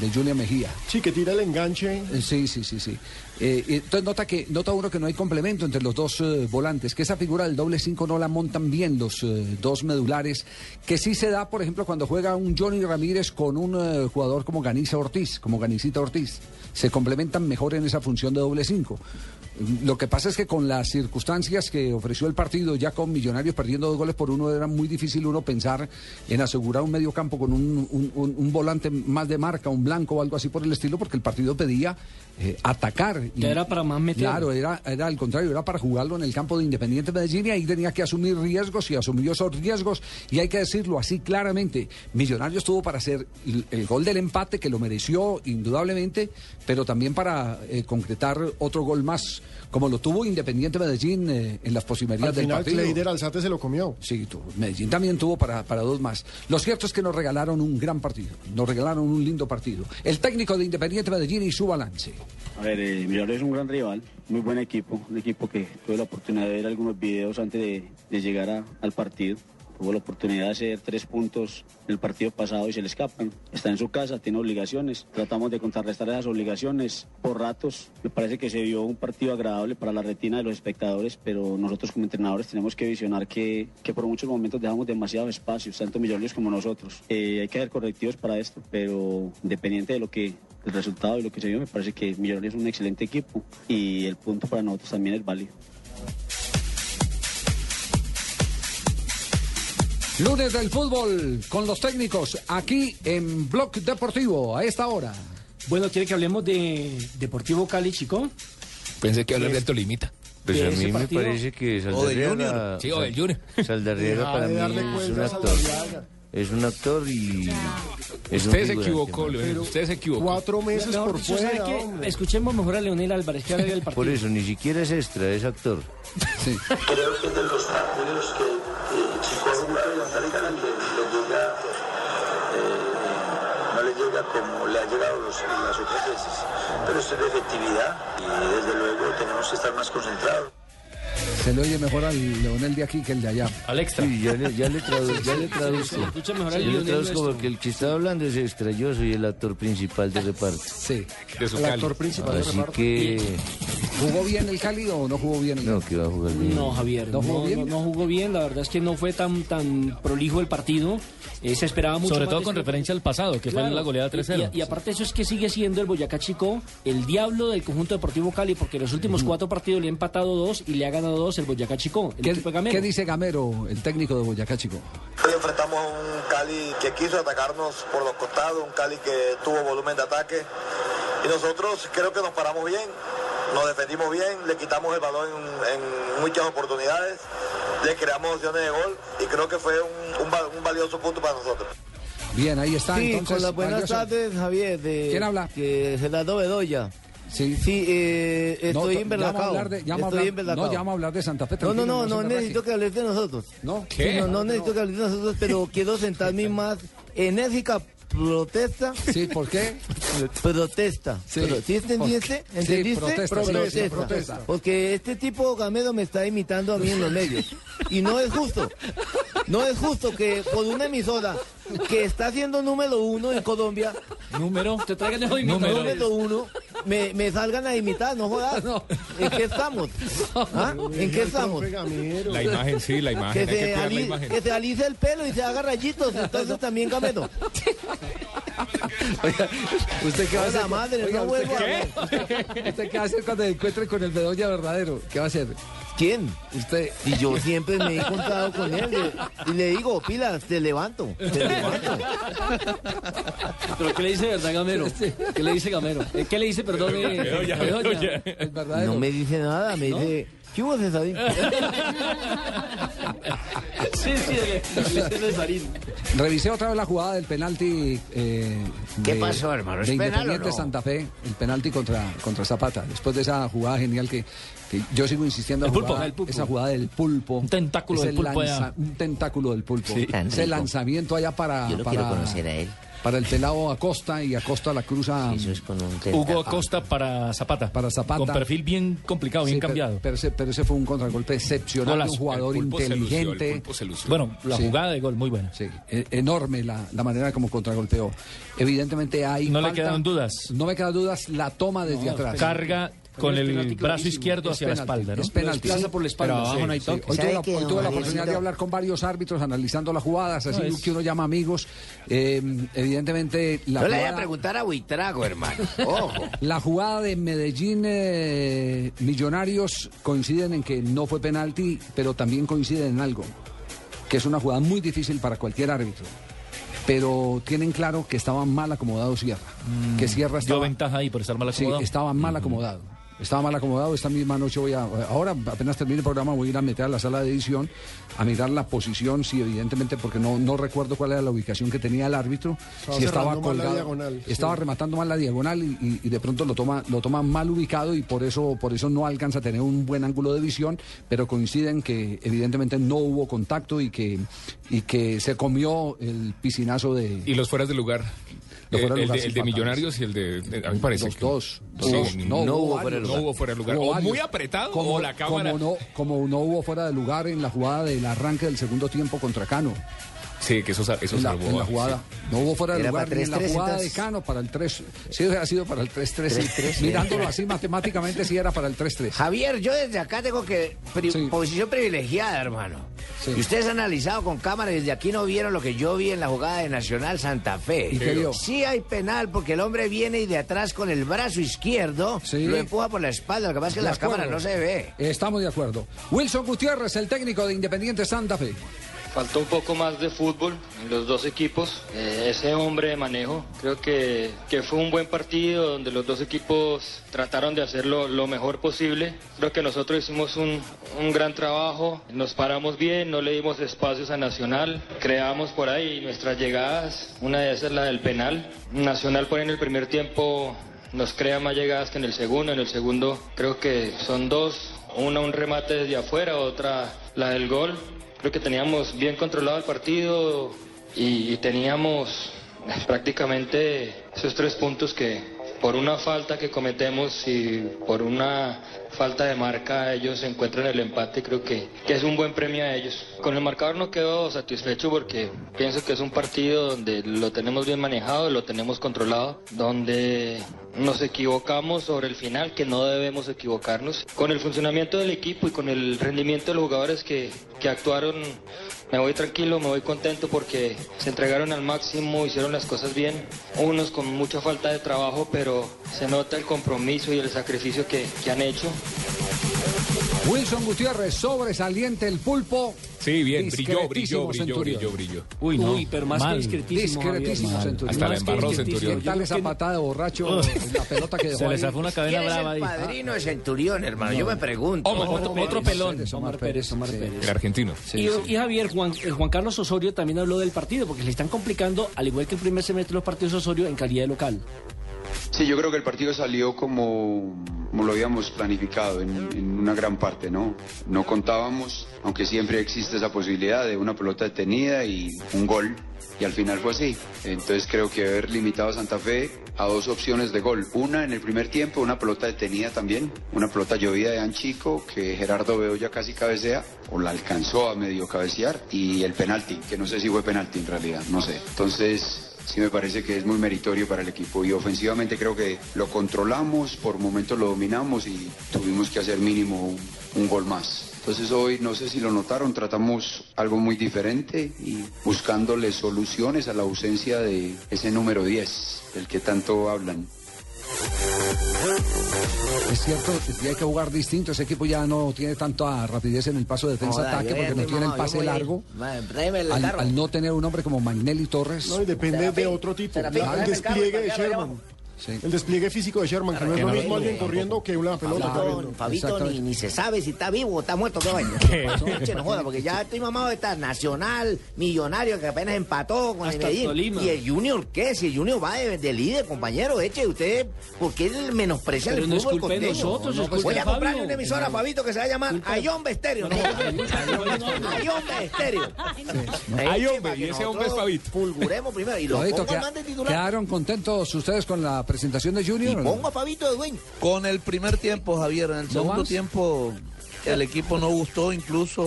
de Julian Mejía. Sí, que tira el enganche. Eh, Sí, sí, sí, sí. Eh, y entonces nota que nota uno que no hay complemento entre los dos eh, volantes, que esa figura del doble 5 no la montan bien los eh, dos medulares, que sí se da, por ejemplo, cuando juega un Johnny Ramírez con un eh, jugador como Ganiza Ortiz, como Ganicita Ortiz. Se complementan mejor en esa función de doble 5. Lo que pasa es que con las circunstancias que ofreció el partido, ya con Millonarios perdiendo dos goles por uno, era muy difícil uno pensar en asegurar un medio campo con un, un- un- un volante más de marca, un blanco o algo así por el estilo, porque el partido pedía eh, atacar. Ya era para más meter. Claro, era, era al contrario, era para jugarlo en el campo de Independiente Medellín y ahí tenía que asumir riesgos y asumió esos riesgos. Y hay que decirlo así claramente, Millonarios tuvo para hacer el, el gol del empate, que lo mereció indudablemente, pero también para eh, concretar otro gol más, como lo tuvo Independiente Medellín eh, en las posibilidades Al del final, partido. Alzate se lo comió. Sí, tuvo. Medellín también tuvo para, para dos más. Lo cierto es que nos regalaron un gran partido, nos regalaron un lindo partido. El técnico de Independiente Medellín y su balance. A ver, eh, Millonarios es un gran rival, muy buen equipo, un equipo que tuve la oportunidad de ver algunos videos antes de, de llegar a- al partido. Tuvo la oportunidad de hacer tres puntos en el partido pasado y se le escapan. Está en su casa, tiene obligaciones. Tratamos de contrarrestar esas obligaciones por ratos. Me parece que se vio un partido agradable para la retina de los espectadores, pero nosotros como entrenadores tenemos que visionar que, que por muchos momentos dejamos demasiados espacios, tanto Millonarios como nosotros. Eh, hay que hacer correctivos para esto, pero independiente de lo que el resultado y lo que se vio, me parece que Millonarios es un excelente equipo y el punto para nosotros también es válido. Lunes del fútbol con los técnicos aquí en Blog Deportivo a esta hora. Bueno, ¿quiere que hablemos de Deportivo Cali, chico? Pensé que hablar del Tolimita. Pues a mí me parece que Saldarriaga... Junior. Sí, o del Junior. (laughs) Saldarriaga Deja para mí es un actor. Es un actor y... es Usted se equivocó. Leonel. Usted se equivocó. Cuatro meses por dicho, ¿sabe fuera. Escuchemos mejor a Leonel Álvarez que haga el partido. Por eso, ni siquiera es extra, es actor. Sí. Creo que es de los partidos que América le, le llega, eh, no le llega como le ha llegado los- las otras veces. Pero esto es de efectividad y desde luego tenemos que estar más concentrados. Se le oye mejor al Leonel de aquí que el de allá. Al extra. Sí, ya le, ya le, tradu- ya le traduzco. se escucha mejor al Ya le Lionel traduzco nuestro. porque el que está hablando es extra, yo soy el actor principal de reparto. Sí. De su El actor principal de Así reparto. que... ¿Jugó bien el Cali o no jugó bien? No, que va a jugar bien. No, Javier, ¿No no, jugó no, bien? no jugó bien. La verdad es que no fue tan tan prolijo el partido. Eh, se esperaba mucho Sobre más todo con este- referencia al pasado, que fue en la goleada 3-0. Y, y aparte eso es que sigue siendo el Boyacá Chico el diablo del conjunto deportivo Cali, porque en los últimos cuatro partidos le ha empatado dos y le ha ganado dos el Boyacá Chico, el ¿Qué, equipo de Gamero. qué dice Gamero, el técnico de Boyacá Chico? Hoy enfrentamos a un Cali que quiso atacarnos por los costados, un Cali que tuvo volumen de ataque y nosotros creo que nos paramos bien, nos defendimos bien, le quitamos el balón en, en muchas oportunidades, le creamos opciones de gol y creo que fue un, un val- un valioso punto para nosotros. Bien, ahí está. Sí, entonces, con las buenas valioso. tardes, Javier. De, ¿Quién habla? Que Gerardo Bedoya. Sí. Sí, eh, estoy No, emberlacado. Estoy emberlacado. no, llama a hablar de Santa Fe. No, no, no, no necesito que hables de nosotros. ¿No? Sí, no, no necesito que hables de nosotros, pero quiero sentarme (laughs) más enérgica protesta. Sí, ¿por qué? Protesta. Sí. Pero, ¿Sí entendiste? Sí, ¿Entendiste? protesta, sí, sí, protesta. Porque este tipo Gamedo me está imitando a mí en los medios. Y no es justo. No es justo que por una emisora que está siendo número uno en Colombia, Número. Te traigan de Número. número uno, me, me salgan a imitar, no jodas. ¿En qué estamos? ¿Ah? ¿En qué estamos? La imagen, sí, la Que imagen. Que se, cuidar la imagen. que se alice el pelo y se haga rayitos, entonces también Gamedo. Oiga, ¿usted qué va a hacer? Madre, Oiga, no ¿usted qué? ¿Usted qué va a hacer cuando se encuentre con el Bedoya verdadero? ¿Qué va a hacer? ¿Quién? Usted. Y yo siempre me he encontrado con él le- y le digo, pilas, te levanto, te (laughs) levanto. ¿Pero qué le dice verdad Gamero? ¿Qué le dice Gamero? Eh, ¿Qué le dice, perdón, eh, Bedoya, Bedoya? Bedoya. El verdadero. No me dice nada, me dice, ¿qué hubo, Cesarín? Sí, sí, dice (laughs) Cesarín. Revisé otra vez la jugada del penalti. eh, ¿Qué de- pasó, hermano? ¿Es De penal o Independiente no? Santa Fe, el penalti contra, contra Zapata. Después de esa jugada genial que, que yo sigo insistiendo. El la pulpo, jugada- el pulpo. Esa jugada del pulpo. Un tentáculo del pulpo. Un tentáculo del pulpo. Tan Ese lanzamiento allá para. Yo lo para- quiero conocer a él. Para el pelado Acosta y Acosta la cruza. Hugo Acosta para Zapata. Para Zapata. Con perfil bien complicado, bien Sí, cambiado. Pero, ese, pero ese fue un contragolpe excepcional, Golazo. un jugador El pulpo se lució, el inteligente. pulpo se lució. Bueno, la Sí. jugada de gol muy buena. Sí, e- enorme la, la manera como contragolpeó. Evidentemente hay. No le quedan dudas. No me quedan dudas la toma desde atrás. Carga con el brazo izquierdo hacia la espalda, ¿no? Es penalti. Sí. por la espalda. Pero abajo Sí, no hay sí. toque. Hoy ¿Sabe tuve, la, hoy tuve oportunidad de hablar con varios árbitros analizando las jugadas, así No, que uno llama amigos. Eh, evidentemente, la Yo le voy a preguntar a Buitrago, hermano. (laughs) Ojo. la jugada de Medellín eh, Millonarios coinciden en que no fue penalti, pero también coinciden en algo, que es una jugada muy difícil para cualquier árbitro. Pero tienen claro que estaba mal acomodado Sierra. que Sierra Dio estaba, ventaja ahí por estar mal sí, acomodado. estaba mal acomodado. Estaba mal acomodado. Esta misma noche voy a. Ahora, apenas termine el programa, voy a ir a meter a la sala de edición a mirar la posición, sí, evidentemente, porque no, no recuerdo cuál era la ubicación que tenía el árbitro. Estaba si estaba cerrando mal la colgado. diagonal, estaba sí. rematando mal la diagonal y, y- y de pronto lo toma, lo toma mal ubicado y por eso, por eso no alcanza a tener un buen ángulo de visión, pero coinciden que evidentemente no hubo contacto y que, y que se comió el piscinazo de. Y los fueras de lugar. Eh, el, de, el. Millonarios y el de. de- a mí parece. Los que- dos. Dos. no, No, hubo varios. No hubo fuera de lugar. O muy apretado como, o la cámara. Como no, como no hubo fuera de lugar en la jugada del arranque del segundo tiempo contra Cano. Sí, que eso, eso en, la, salvó. en la a- jugada. No hubo fuera de Era lugar para ni en la 3-3 jugada de. Cano para el 3. Sí, hubiera sido para el 3-3. sí. 3-3, Mirándolo así matemáticamente, sí era para el 3-3. Javier, yo desde acá tengo que. pri- Posición privilegiada, hermano. Y ustedes han analizado con cámara y desde aquí no vieron lo que yo vi en la jugada de Nacional Santa Fe. ¿Y qué vio? Sí hay penal porque el hombre viene y de atrás con el brazo izquierdo lo empuja por la espalda. Lo que pasa es que en las cámaras no se ve. Estamos de acuerdo. Wilson Gutiérrez, el técnico de Independiente Santa Fe. Faltó un poco más de fútbol en los dos equipos. Eh, ese hombre de manejo, creo que, que fue un buen partido donde los dos equipos trataron de hacerlo lo mejor posible. Creo que nosotros hicimos un, un gran trabajo, nos paramos bien, no le dimos espacios a Nacional, creamos por ahí nuestras llegadas, una de esas es la del penal. Nacional por ahí en el primer tiempo nos crea más llegadas que en el segundo, en el segundo creo que son dos, una un remate desde afuera, otra la del gol. Creo que teníamos bien controlado el partido y, y teníamos (laughs) prácticamente esos tres puntos que por una falta que cometemos y por una falta de marca ellos encuentran el empate creo que, que es un buen premio a ellos. Con el marcador no quedo satisfecho porque pienso que es un partido donde lo tenemos bien manejado, lo tenemos controlado, donde nos equivocamos sobre el final, que no debemos equivocarnos. Con el funcionamiento del equipo y con el rendimiento de los jugadores que, que actuaron, me voy tranquilo, me voy contento porque se entregaron al máximo, hicieron las cosas bien. Unos con mucha falta de trabajo, pero se nota el compromiso y el sacrificio que, que han hecho. Wilson Gutiérrez, sobresaliente el pulpo. Sí, bien, brilló, brilló, brilló, brilló, brilló. Uy, no. Uy, pero más mal. que discretísimo. Discretísimo. Centurión. Hasta la embarró. Centurión. Yo Tal esa patada de borracho, la pelota que dejó Se le zafó una cadena ¿Quién es brava el ahí. padrino de Centurión, hermano? Yo me pregunto. Omar, Otro, otro pelón. Omar Pérez, Omar sí. Pérez. El argentino. y, y Javier, Juan, eh, Juan Carlos Osorio también habló del partido, porque le están complicando, al igual que el primer semestre de los partidos Osorio, en calidad de local. Sí, yo creo que el partido salió como, lo habíamos planificado en una gran parte, ¿no? No contábamos, aunque siempre existe esa posibilidad de una pelota detenida y un gol, y al final fue así. Entonces creo que haber limitado a Santa Fe a dos opciones de gol. Una en el primer tiempo, una pelota detenida también, una pelota llovida de Anchico que Gerardo Veo ya casi cabecea, o la alcanzó a medio cabecear, y el penalti, que no sé si fue penalti en realidad, no sé. Entonces sí me parece que es muy meritorio para el equipo y ofensivamente creo que lo controlamos, por momentos lo dominamos y tuvimos que hacer mínimo un, gol más. Entonces hoy, no sé si lo notaron, tratamos algo muy diferente y buscándole soluciones a la ausencia de ese número 10, del que tanto hablan. Es cierto, que hay que jugar distinto. Ese equipo ya no tiene tanta rapidez en el paso de defensa-ataque porque no tiene el pase largo. Al, no tener un hombre como Magnelli Torres. No, y depende de otro tipo. El despliegue de para El despliegue físico de Sherman, que no es lo mismo alguien corriendo que una pelota Fabito, corriendo. Fabito ni, ni se sabe si está vivo o está muerto, qué vaina. Che, no joda, porque ya estoy mamado de estar Nacional, Millonario, que apenas empató con Hasta el Medellín. Tolima. Y el Junior, ¿qué? Si el Junior va de, de líder, compañero, eche, usted, ¿por qué menosprecia Pero el no fútbol costeño? nosotros, culpa Voy a comprarle una emisora, Fabito, que se va a llamar Ayombe Estéreo. ¿no? Ayombe Estéreo. Eche, para y ese hombre es Fabito. Fulguremos primero y lo Fabito, pongo queda- más de titular. ¿Quedaron contentos ustedes con la presentación de Junior? Pongo a Fabito de dueño. Con el primer tiempo, Javier, en el ¿No segundo más? tiempo el equipo no gustó, incluso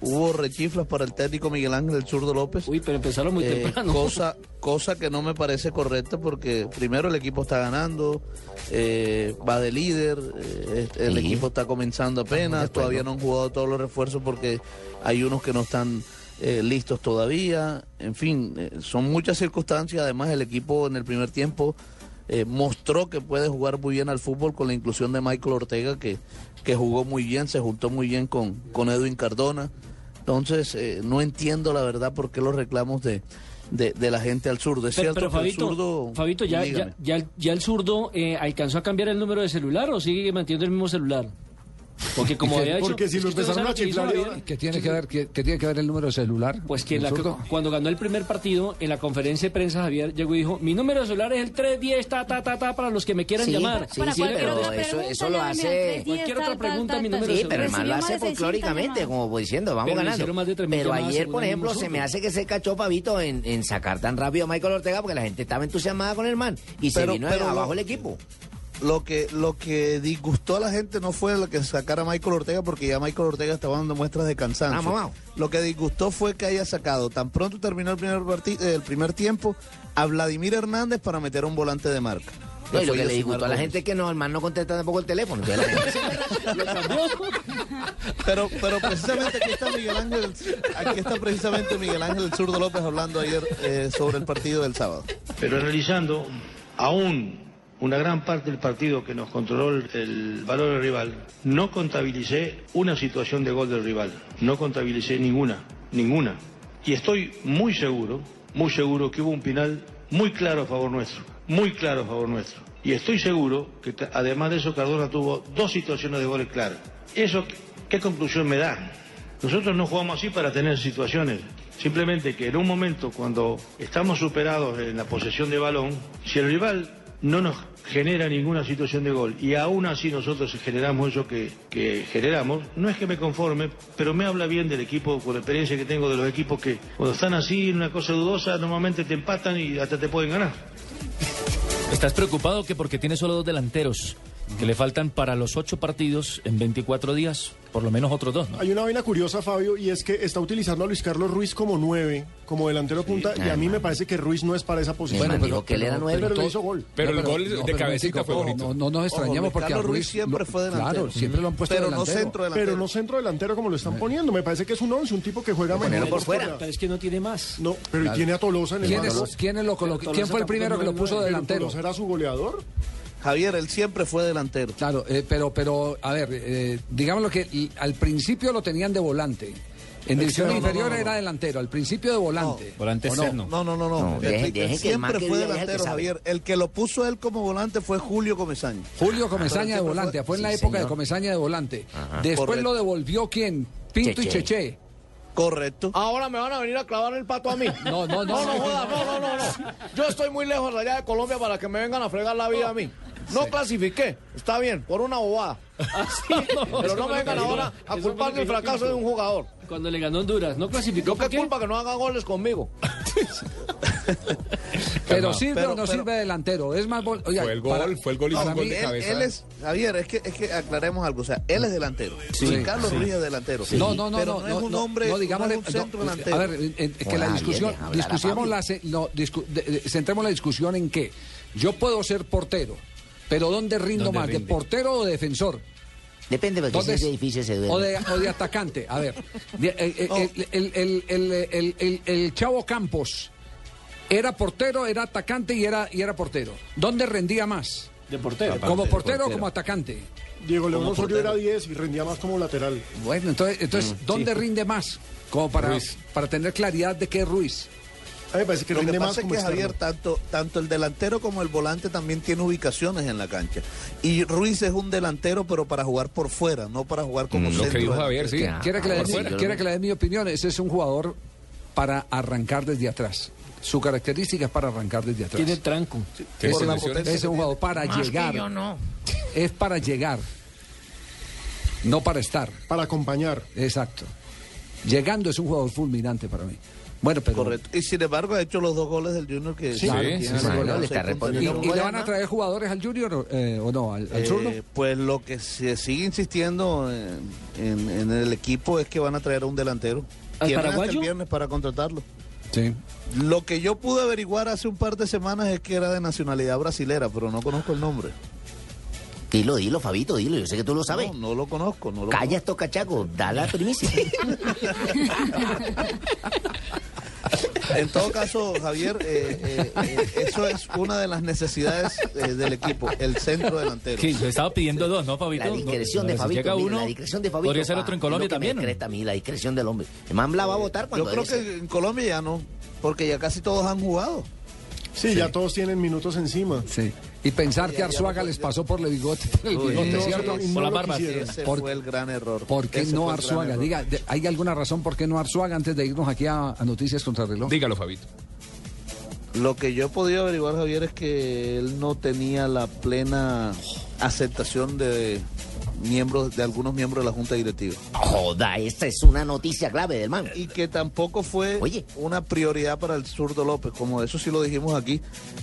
hubo rechiflas para el técnico Miguel Ángel el Zurdo López. Uy, pero empezaron muy Eh, temprano. Cosa, cosa que no me parece correcta porque primero el equipo está ganando, eh, va de líder, eh, el Sí. equipo está comenzando apenas, todavía no han jugado todos los refuerzos porque hay unos que no están eh, listos todavía, en fin, eh, son muchas circunstancias, además el equipo en el primer tiempo eh, mostró que puede jugar muy bien al fútbol con la inclusión de Michael Ortega que, que jugó muy bien, se juntó muy bien con, con Edwin Cardona. Entonces, eh, no entiendo la verdad por qué los reclamos de, de, de la gente al zurdo. Es Pero, cierto pero el Fabito, zurdo... Fabito, ya, ya, ya, el- ya el zurdo eh, alcanzó a cambiar el número de celular o sigue manteniendo el mismo celular. Porque como ¿Y qué- había hecho, porque si lo empezaron a chiflar ¿Qué tiene que ver, qué, qué tiene que ver el número de celular? Pues que ¿El la- cuando ganó el primer partido, en la conferencia de prensa, Javier llegó y dijo, mi número de celular es el 310, ta, ta, ta, ta, para los que me quieran Sí, llamar. sí, sí, pero eso, eso lo hace... 310, Cualquier otra pregunta, mi número de Sí, pero man lo hace folclóricamente, como diciendo, vamos ganando. hicieron más de 3.000 Pero ayer, por ejemplo, se me hace que se cachó Fabito en, en sacar tan rápido a Michael Ortega porque la gente estaba entusiasmada con el man y se vino pero abajo el equipo. Lo que, lo que disgustó a la gente no fue lo que sacara a Michael Ortega, porque ya Michael Ortega estaba dando muestras de cansancio. Ah, mamá. Lo que disgustó fue que haya sacado, tan pronto terminó el primer, eh, el primer tiempo, a Vladimir Hernández para meter a un volante de marca. No, y lo que le disgustó a la gente es que no, el man no contesta tampoco el teléfono. (laughs) Pero, pero precisamente aquí está Miguel Ángel, aquí está precisamente Miguel Ángel el Zurdo López hablando ayer eh, sobre el partido del sábado. Pero analizando aún una gran parte del partido que nos controló el, valor del rival, no contabilicé una situación de gol del rival, no contabilicé ninguna, ninguna. Y estoy muy seguro, muy seguro que hubo un penal muy claro a favor nuestro, muy claro a favor nuestro. Y estoy seguro que además de eso Cardona tuvo dos situaciones de goles claras. ¿Eso qué conclusión me da? Nosotros no jugamos así para tener situaciones. Simplemente que en un momento cuando estamos superados en la posesión de balón, si el rival no nos genera ninguna situación de gol y aún así nosotros generamos eso que, generamos, no es que me conforme, pero me habla bien del equipo, por la experiencia que tengo de los equipos que cuando están así en una cosa dudosa normalmente te empatan y hasta te pueden ganar. Estás preocupado que porque tiene solo dos delanteros, que le faltan para los ocho partidos en 24 días, por lo menos otros dos, ¿no? Hay una vaina curiosa, Fabio, y es que está utilizando a Luis Carlos Ruiz como nueve, como delantero punta, y a mí me parece que Ruiz no es para esa posición. man dijo que él era nueve. pero le todo- hizo gol. Pero No, el gol de pero cabecita fue bonito. No, no nos extrañamos porque a Carlos Ruiz Ruiz siempre lo- fue delantero. Claro, siempre lo han puesto Pero no centro delantero. Pero no centro delantero como lo están poniendo. Me parece que es un once, un tipo que juega mejor por fuera. Pero es que no tiene más. No, pero Claro. tiene a Tolosa en el ¿Quién, quién, es lo colo- Pero ¿Quién fue el primero que lo puso Pero delantero? Tolosa era su goleador. Javier, él siempre fue delantero. Claro, eh, pero, pero, a ver, eh, digámoslo que l- al principio lo tenían de volante. En división no, inferior no, no. era delantero, al principio de volante. Volante ¿O no? externo. No, no, no, no. No, El- deje- deje que siempre que fue que delantero. Javier. El que lo puso él como volante fue Julio Comesaña. Julio Comesaña de volante, fue- fue en la época de. Comesaña de volante. Ajá. Después Correcto. lo devolvió quién? Pinto y Cheche. Correcto. Ahora me van a venir a clavar el pato a mí. No, no, no. No, no, joda, no, no, no, no. Yo estoy muy lejos de allá de Colombia para que me vengan a fregar la vida a mí. No clasifiqué, está bien, por una bobada. Pero no me vengan ahora a culpar del fracaso de un jugador. Cuando le ganó Honduras, ¿no clasificó? Yo ¿por qué culpa que no hagan goles conmigo. (laughs) Pero sirve Pero- o no pero- sirve delantero. Es más. oiga, Fue el gol, para- fue el gol y fue un gol mí- de Él, cabeza. él es, Javier, es que, es que aclaremos algo. O sea, él es delantero. Sí, Carlos sí. Ruiz es delantero. No, no, no, Pero no, es un hombre, no, no digámosle, es un centro no, delantero. A ver, eh, eh, que Hola, la discusión, la, no, discu- de- de- centremos la discusión en qué. Yo puedo ser portero, pero ¿dónde rindo ¿Dónde más? ¿De portero o de defensor? Depende, porque si ¿Dónde es de edificio se duerme. O de, o de atacante. A ver, de- eh, eh, No. el, el- el- el- el- el- el Chavo Campos era portero, era atacante y era, y era portero. ¿Dónde rendía más? De portero. ¿Como portero o como atacante? Diego León Osorio era portero. 10 y rendía más como lateral. Bueno, entonces, entonces ¿dónde rinde más? Como para, Ruiz. para tener claridad de qué es Ruiz. A mí me parece que Lo que más pasa es que Javier, tanto, tanto el delantero como el volante también tiene ubicaciones en la cancha. Y Ruiz es un delantero, pero para jugar por fuera, no para jugar como Mm, lo que centro dijo delantero. Javier, sí. ¿Quiere que, le por dé, fuera. quiere que le dé mi opinión? Ese es un jugador para arrancar desde atrás. Su característica es para arrancar desde atrás. Tiene tranco. ¿Qué Ese condiciones? es un jugador para Más que llegar. yo no. Es para llegar. No para estar. Para acompañar. Exacto. Llegando es un jugador fulminante para mí. Bueno, pero. Correcto. Y sin embargo ha hecho los dos goles del Junior que Sí, claro, sí, sí, le está respondiendo. ¿Y, y le van a traer jugadores al Junior o, eh, o no? ¿Al, al Eh, pues lo que se sigue insistiendo en, en- en el equipo es que van a traer a un delantero. ¿Al paraguayo? el viernes para contratarlo. Sí. Lo que yo pude averiguar hace un par de semanas es que era de nacionalidad brasilera, pero no conozco el nombre. Dilo, dilo, Fabito, dilo. Yo sé que tú lo sabes. No, no lo conozco. No lo Calla estos cachacos, da la primicia. (laughs) (laughs) En todo caso, Javier, eh, eh, eh, eso es una de las necesidades eh, del equipo, el centro delantero. Sí, yo estaba pidiendo dos, ¿no, Fabito? La discreción de Fabito. llega mira, uno, la discreción de Fabito. podría ser otro en Colombia también. a mí, la discreción del hombre. El man la va a votar cuando Yo creo ser. que en Colombia ya no, porque ya casi todos han jugado. Sí, ya todos tienen minutos encima. Sí. Y pensar que Arzuaga les pasó por el bigote, por el bigote, no, ¿cierto? no, Por la barba. quisieron. Ese Por- fue el gran error. ¿Por qué Ese no Arzuaga? Diga, ¿hay alguna razón por qué no Arzuaga antes de irnos aquí a, a Noticias contra el reloj? Dígalo, Fabito. Lo que yo he podido averiguar, Javier, es que él no tenía la plena aceptación de miembros, de algunos miembros de la Junta Directiva. Joda, esta es una noticia clave del man. Y que tampoco fue Oye. una prioridad para el zurdo López, como eso sí lo dijimos aquí.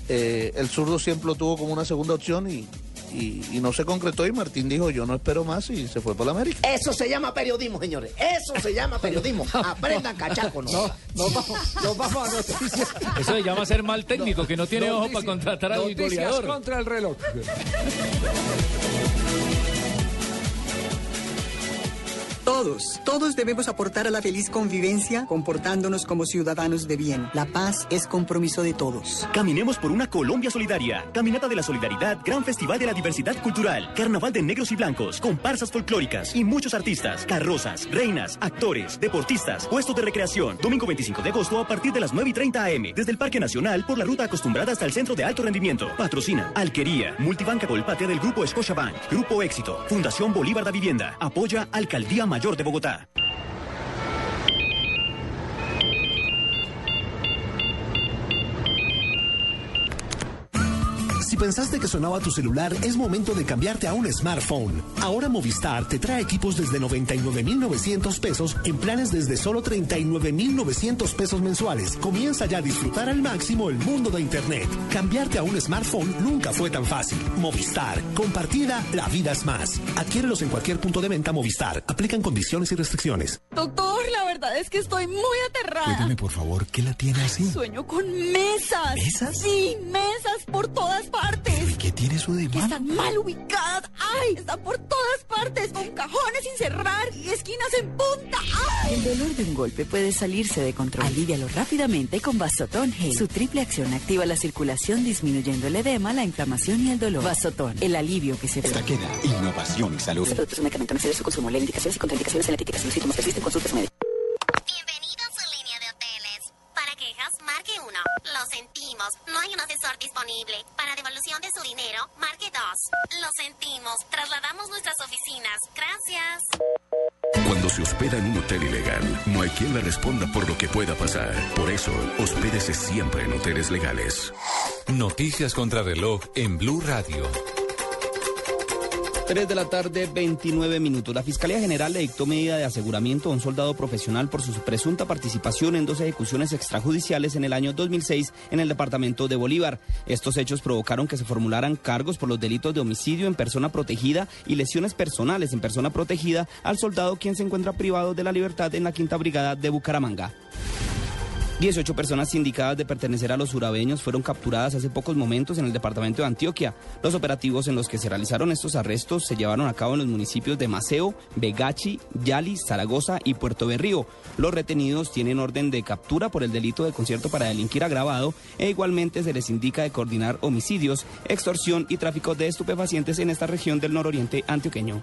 Eh, el zurdo siempre lo tuvo como una segunda opción y, y- y no se concretó y Martín dijo yo no espero más y se fue para la América. Eso se llama periodismo, señores. Eso se llama periodismo. (laughs) Aprendan cachaco, ¿no? No, nos vamos, nos vamos a Noticias. Eso se llama ser mal técnico, que no tiene ojo Noticias- para contratar al Noticias goleador. contra el reloj. Todos, todos debemos aportar a la feliz convivencia comportándonos como ciudadanos de bien. La paz es compromiso de todos. Caminemos por una Colombia solidaria. Caminata de la Solidaridad, Gran Festival de la Diversidad Cultural, Carnaval de Negros y Blancos, comparsas folclóricas y muchos artistas, carrozas, reinas, actores, deportistas, puestos de recreación. Domingo 25 de agosto a partir de las 9 y 30 am, desde el Parque Nacional por la ruta acostumbrada hasta el Centro de Alto Rendimiento. Patrocina Alquería, Multibanca Colpatria del Grupo Scotiabank, Grupo Éxito, Fundación Bolívar da Vivienda, apoya Alcaldía Mayor de Bogotá. Si pensaste que sonaba tu celular, es momento de cambiarte a un smartphone. Ahora Movistar te trae equipos desde 99,900 pesos en planes desde solo 39,900 pesos mensuales. Comienza ya a disfrutar al máximo el mundo de Internet. Cambiarte a un smartphone nunca fue tan fácil. Movistar. Compartida, la vida es más. Adquiérelos en cualquier punto de venta Movistar. Aplican condiciones y restricciones. Doctor, la verdad es que estoy muy aterrada. Cuéntame, por favor, ¿qué la tiene así? Sueño con mesas. ¿Mesas? Sí, mesas por todas partes. ¿Y qué tiene eso de Que están mal ubicadas. ¡Ay! Están por todas partes, con cajones sin cerrar y esquinas en punta. ¡Ay! El dolor de un golpe puede salirse de control. Alivialo rápidamente con Vasotón G. Su triple acción activa la circulación disminuyendo el edema, la inflamación y el dolor. Vasotón, el alivio que se Esta queda innovación y salud. Este producto es un medicamento necesario de su consumo. Lee indicaciones y contraindicaciones en la etiqueta. Si los síntomas persisten, consulte a no hay un asesor disponible. Para devolución de su dinero, marque 2. Lo sentimos, trasladamos nuestras oficinas. Gracias. Cuando se hospeda en un hotel ilegal, no hay quien le responda por lo que pueda pasar. Por eso, hospédese siempre en hoteles legales. Noticias contra reloj en Blue Radio. 3 de la tarde, 29 minutos. La Fiscalía General le dictó medida de aseguramiento a un soldado profesional por su presunta participación en dos ejecuciones extrajudiciales en el año 2006 en el departamento de Bolívar. Estos hechos provocaron que se formularan cargos por los delitos de homicidio en persona protegida y lesiones personales en persona protegida al soldado quien se encuentra privado de la libertad en la Quinta Brigada de Bucaramanga. 18 personas indicadas de pertenecer a los urabeños fueron capturadas hace pocos momentos en el departamento de Antioquia. Los operativos en los que se realizaron estos arrestos se llevaron a cabo en los municipios de Maceo, Begachi, Yali, Zaragoza y Puerto Berrío. Los retenidos tienen orden de captura por el delito de concierto para delinquir agravado e igualmente se les indica de coordinar homicidios, extorsión y tráfico de estupefacientes en esta región del nororiente antioqueño.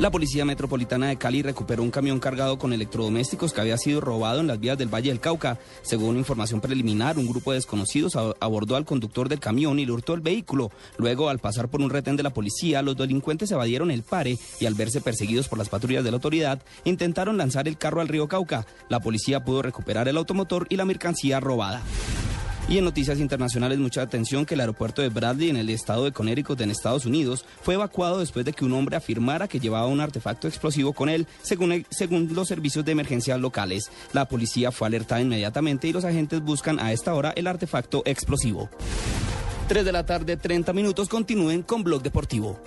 La Policía Metropolitana de Cali recuperó un camión cargado con electrodomésticos que había sido robado en las vías del Valle del Cauca. Según información preliminar, un grupo de desconocidos abordó al conductor del camión y le hurtó el vehículo. Luego, al pasar por un retén de la policía, los delincuentes evadieron el pare y al verse perseguidos por las patrullas de la autoridad, intentaron lanzar el carro al río Cauca. La policía pudo recuperar el automotor y la mercancía robada. Y en noticias internacionales, mucha atención que el aeropuerto de Bradley en el estado de Connecticut en Estados Unidos fue evacuado después de que un hombre afirmara que llevaba un artefacto explosivo con él, según, según los servicios de emergencia locales. La policía fue alertada inmediatamente y los agentes buscan a esta hora el artefacto explosivo. 3 de la tarde, 30 minutos, continúen con Blog Deportivo.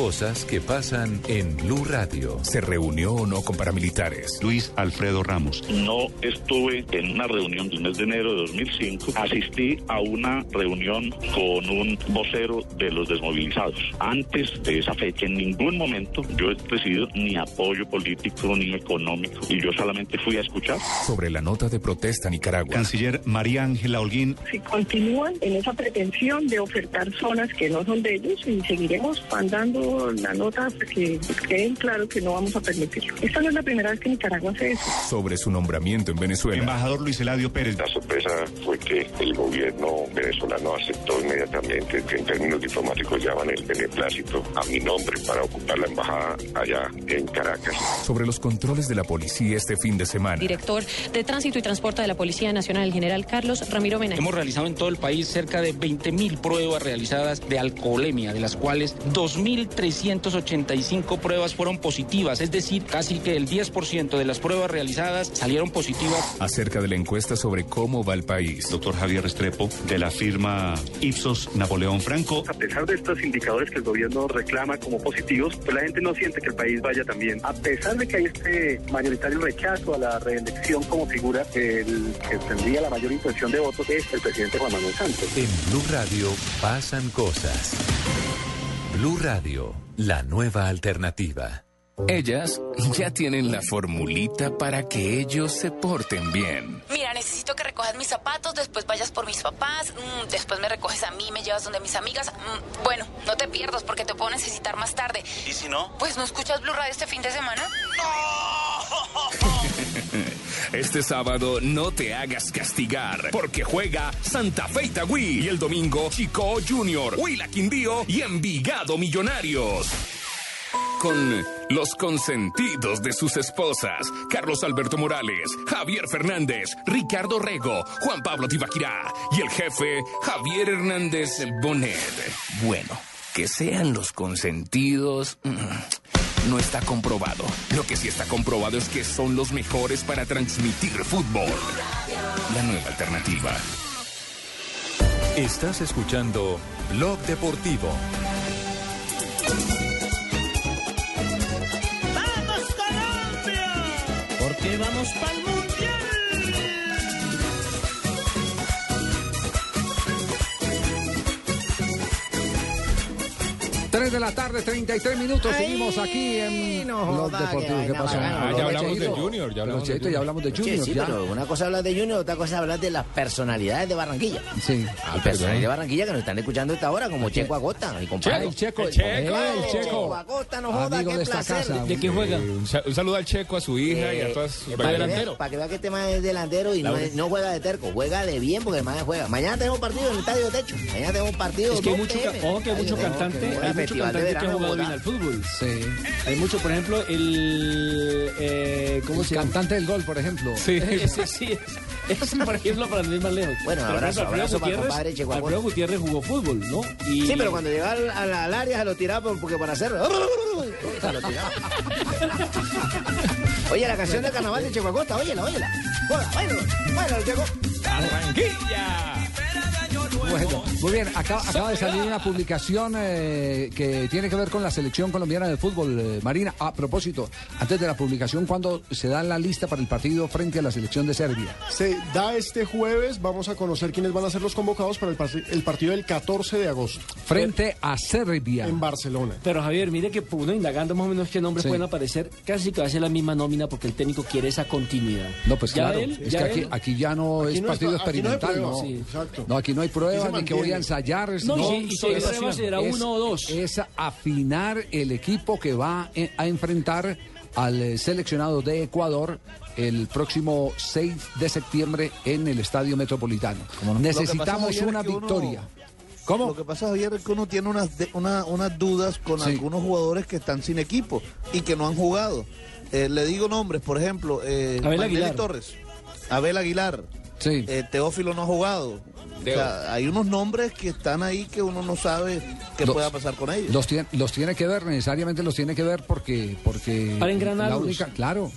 Cosas que pasan en Blue Radio. Se reunió o no con paramilitares. Luis Alfredo Ramos. No estuve en una reunión del mes de enero de 2005. Asistí a una reunión con un vocero de los desmovilizados. Antes de esa fecha, en ningún momento yo he recibido ni apoyo político ni económico. Y yo solamente fui a escuchar. Sobre la nota de protesta Nicaragua. Canciller María Ángela Holguín. si continúan en esa pretensión de ofertar zonas que no son de ellos y seguiremos la nota hasta que queden claro que no vamos a permitirlo. Esta no es la primera vez que Nicaragua hace eso. Sobre su nombramiento en Venezuela. Embajador Luis Eladio Pérez. La sorpresa fue que el gobierno venezolano aceptó inmediatamente que en términos diplomáticos llaman el beneplácito a mi nombre para ocupar la embajada allá en Caracas. Sobre los controles de la policía este fin de semana. Director de Tránsito y Transporte de la Policía Nacional, el general Carlos Ramiro Mena. Hemos realizado en todo el país cerca de 20.000 pruebas realizadas de alcoholemia, de las cuales 2.385 pruebas fueron positivas, es decir, casi que el 10% de las pruebas realizadas salieron positivas. Acerca de la encuesta sobre cómo va el país. Doctor Javier Restrepo, de la firma Ipsos Napoleón Franco. A pesar de estos indicadores que el gobierno reclama como positivos, pues la gente no siente que el país vaya tan bien. A pesar de que hay este mayoritario rechazo a la reelección como figura, el que tendría la mayor intención de votos es el presidente Juan Manuel Santos. En Blue Radio pasan cosas. Blue Radio, la nueva alternativa. Ellas ya tienen la formulita para que ellos se porten bien. Mira, necesito que recojas mis zapatos, después vayas por mis papás, mm, después me recoges a mí, me llevas donde mis amigas. mm, bueno, no te pierdas porque te puedo necesitar más tarde. ¿Y si no? Pues no escuchas Blue Radio este fin de semana. (laughs) Este sábado no te hagas castigar porque juega Santa Fe Itagüí y el domingo Chico Junior, Huila Quindío y Envigado Millonarios. Con los consentidos de sus esposas, Carlos Alberto Morales, Javier Fernández, Ricardo Rego, Juan Pablo Tibaquirá y el jefe Javier Hernández Bonet. Bueno, que sean los consentidos mm, no está comprobado. Lo que sí está comprobado es que son los mejores para transmitir fútbol. La nueva alternativa. Estás escuchando Blog Deportivo. ¡Vamos Colombia! Porque vamos para 3 de la tarde, 33 minutos. Ay, Seguimos aquí en no Blog joda, Deportivo. que ¿Qué vaina pasó? Ah, ya hablamos de Junior, ya hablamos Cheito, de ya hablamos de Junior. sí, pero una cosa es hablar de Junior, otra cosa es hablar de las personalidades de Barranquilla. Sí. Las personalidades de Barranquilla que nos están escuchando esta hora, como Checo Acosta, mi compadre. El Checo, el Checo, el Checo. Acosta, no joda, Amigo qué placer. casa. ¿De qué juega? Un, sa- un saludo al Checo, a su hija y a todas sus para, que vea, delantero. para que vea que este man es delantero y no, no juega de terco, juega de bien porque el man juega. Mañana tenemos partido en el estadio de techo. Mañana tenemos partido. Es que hay 2 mucho, ojo que hay mucho cantante, Festival de cantante que ha Verano jugado bien al fútbol. Sí. Hay mucho, por ejemplo, el eh, ¿cómo El se llama? cantante del gol, por ejemplo. Sí, (laughs) (laughs) sí, sí. Eso, por ejemplo, para ir más lejos. Bueno, Pero, abrazo, ejemplo, abrazo para compadre Acosta. Alfredo Gutiérrez jugó fútbol, ¿no? Y- Sí, pero cuando llegaba al, al- al área se lo tiraba por- porque para hacer. (laughs) Se lo tiraba. Oye, la canción de carnaval de Checo Acosta, óyela, óyela. Joda, Bueno, bueno, Checo. ¡Barranquilla! Bueno, muy bien, acaba, acaba de salir una publicación eh, que tiene que ver con la selección colombiana de fútbol, eh, Marina. A propósito, antes de la publicación, ¿cuándo se da la lista para el partido frente a la selección de Serbia? Se da este jueves, vamos a conocer quiénes van a ser los convocados para el, parti- el partido del 14 de agosto. Frente a Serbia. En Barcelona. Pero Javier, mire que uno indagando más o menos qué nombres Sí. pueden aparecer, casi que va a ser la misma nómina porque el técnico quiere esa continuidad. No, pues Ya claro, él- es ya que aquí, él- aquí ya no Aquí es no partido pa- aquí no hay experimental, prueba, no. sí, exacto. No, aquí no hay ni que voy a ensayar. No, y si- y si hay es- pruebas será uno o dos. Es afinar el equipo que va eh, a enfrentar al eh, seleccionado de Ecuador el próximo 6 de septiembre en el Estadio Metropolitano. Necesitamos una es que uno- victoria. ¿Cómo? Lo que pasa, Javier, es que uno tiene unas, de- una- unas dudas con Sí. algunos jugadores que están sin equipo y que no han jugado. Eh, le digo nombres, por ejemplo, eh, Abel Aguilar. Torres, Abel Aguilar, Sí. eh, Teófilo no ha jugado. O sea, hay unos nombres que están ahí que uno no sabe qué Los- pueda pasar con ellos. Los tiene, los tiene que ver, necesariamente los tiene que ver porque... porque Para engranarlos. la única- claro.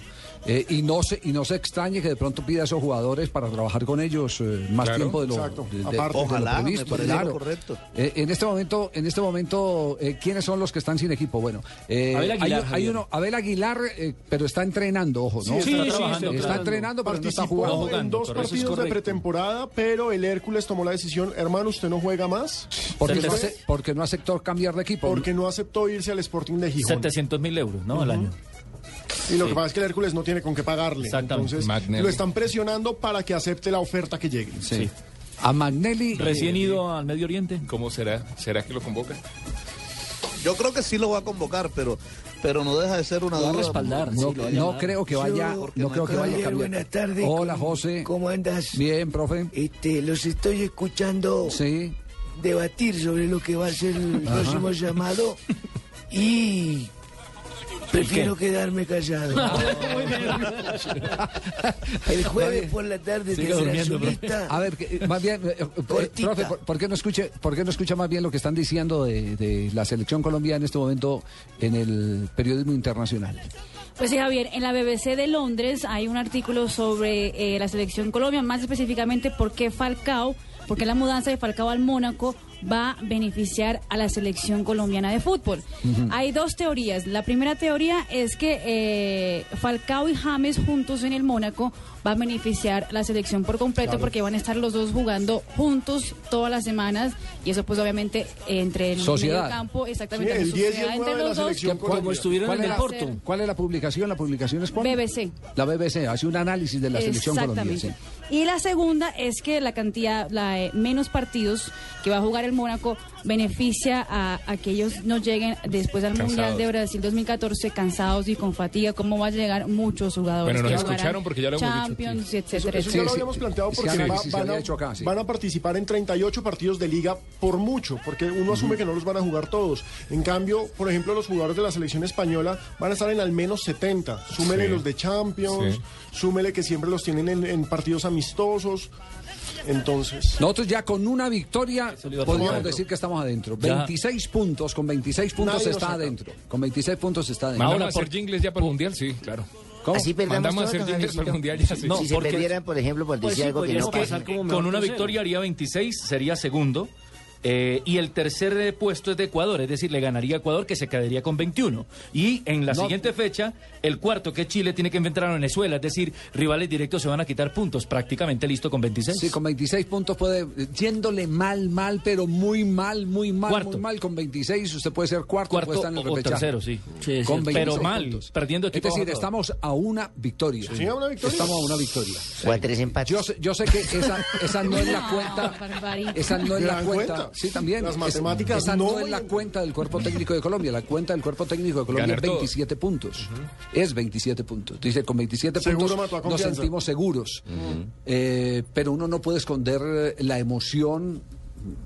Eh, y no se y no se extrañe que de pronto pida a esos jugadores para trabajar con ellos eh, más Claro, tiempo de lo, exacto. de- de- Aparte. de lo Ojalá, me previsto, claro. lo correcto. Eh, en este momento, en este momento, eh, ¿quiénes son los que están sin equipo? Bueno, eh, Abel Aguilar, hay, hay uno, Abel Aguilar, eh, pero está entrenando, ojo, ¿no? Sí, está Sí, sí, trabajando, está está entrenando, pero no está Participó jugando. No en jugando, dos es partidos de pretemporada, pero el Hércules tomó la decisión, hermano, usted no juega más, Porque no, Entonces, ace- porque no aceptó cambiar de equipo. porque no aceptó irse al Sporting de Gijón. 700 mil euros, ¿no? Al año. Y lo que pasa es que el Hércules no tiene con qué pagarle. Exactamente. Entonces, Magnelli. lo están presionando para que acepte la oferta que llegue. Sí. A Magnelli. Recién eh, ido al Medio Oriente. ¿Cómo será? ¿Será que lo convoca? Yo creo que sí lo va a convocar, pero, pero no deja de ser una Lo va a duda. respaldar. No, sí, lo va a no creo que vaya, no creo que vaya a cambiar. buenas tardes. Hola, ¿Cómo- José. ¿Cómo andas? Bien, profe. Este, los estoy escuchando Sí. debatir sobre lo que va a ser el próximo llamado y prefiero quedarme callado. (laughs) el jueves por la tarde Siga durmiendo. Zulista, A ver, que, más bien, eh, eh, profe, ¿por, por qué no escuche, ¿por qué no escucha más bien lo que están diciendo de, de la selección colombiana en este momento en el periodismo internacional? Pues sí, Javier, en la BBC de Londres hay un artículo sobre eh, la selección Colombia, más específicamente por qué Falcao, por qué la mudanza de Falcao al Mónaco va a beneficiar a la selección colombiana de fútbol. Hay dos teorías. La primera teoría es que eh, Falcao y James juntos en el Mónaco va a beneficiar a la selección por completo porque van a estar los dos jugando juntos todas las semanas y eso pues obviamente entre el Sociedad. medio campo, exactamente, Sí, el la 10 y el sociedad 9 entre de la los dos. selección Como estuvieron ¿Cuál en es, el la, Porto. ¿Cuál es la publicación? ¿La publicación es cuál? BBC. La BBC hace un análisis de la selección colombiana. Y la segunda es que la cantidad, la eh, menos partidos que va a jugar el Mónaco beneficia a, a que ellos no lleguen después al Cansados. Mundial de Brasil 2014 cansados y con fatiga, como va a llegar muchos jugadores. Bueno, nos escucharon porque ya lo hemos dicho Champions, aquí. etcétera, Eso Sí, ya lo sí, habíamos planteado ese porque va- análisis se van, a, hecho acá, sí. van a participar en 38 partidos de liga por mucho, porque uno asume que no los van a jugar todos. En cambio, por ejemplo, los jugadores de la selección española van a estar en al menos 70. Súmele Sí. los de Champions, Sí. súmele que siempre los tienen en, en partidos amistosos. Entonces, Nosotros ya con una victoria podríamos decir que estamos adentro. Ya. 26 puntos, con 26 puntos Nadie está adentro. Con 26 puntos está adentro. ¿Mandamos Ahora, por- jingles ya para el Mundial? Sí, claro. ¿Cómo? Así perdamos Mandamos a todo, hacer don jingles para el. Mundial ya, sí. No, si se perdieran, por ejemplo, por Pues decir sí, algo que no pasa. Con una 1-0. victoria haría 26, sería segundo. Eh, y el tercer eh, puesto es de Ecuador, es decir, le ganaría a Ecuador que se quedaría con 21. Y en la No. siguiente fecha, el cuarto que es Chile tiene que enfrentar a Venezuela, es decir, rivales directos se van a quitar puntos, prácticamente listo con 26. Sí, con 26 puntos puede, yéndole mal, mal, pero muy mal, muy mal, Cuarto. muy mal. Con 26 usted puede ser cuarto, Cuarto puede estar en el o repechaje. tercero, sí. Sí, Con sí. 26 Pero mal, puntos. perdiendo Es equipo decir, abajo. estamos a una victoria. Sí, a una victoria. Estamos a una victoria. O a tres empates. Yo sé, yo sé que esa, esa no es la cuenta. Esa no es la cuenta. Sí, también. Las Es- matemáticas esa no no es la cuenta del cuerpo técnico de Colombia. La cuenta del cuerpo técnico de Colombia es todo. 27 puntos. Es 27 puntos. Dice, con 27 Seguro puntos nos sentimos seguros. Eh, pero uno no puede esconder eh, la emoción.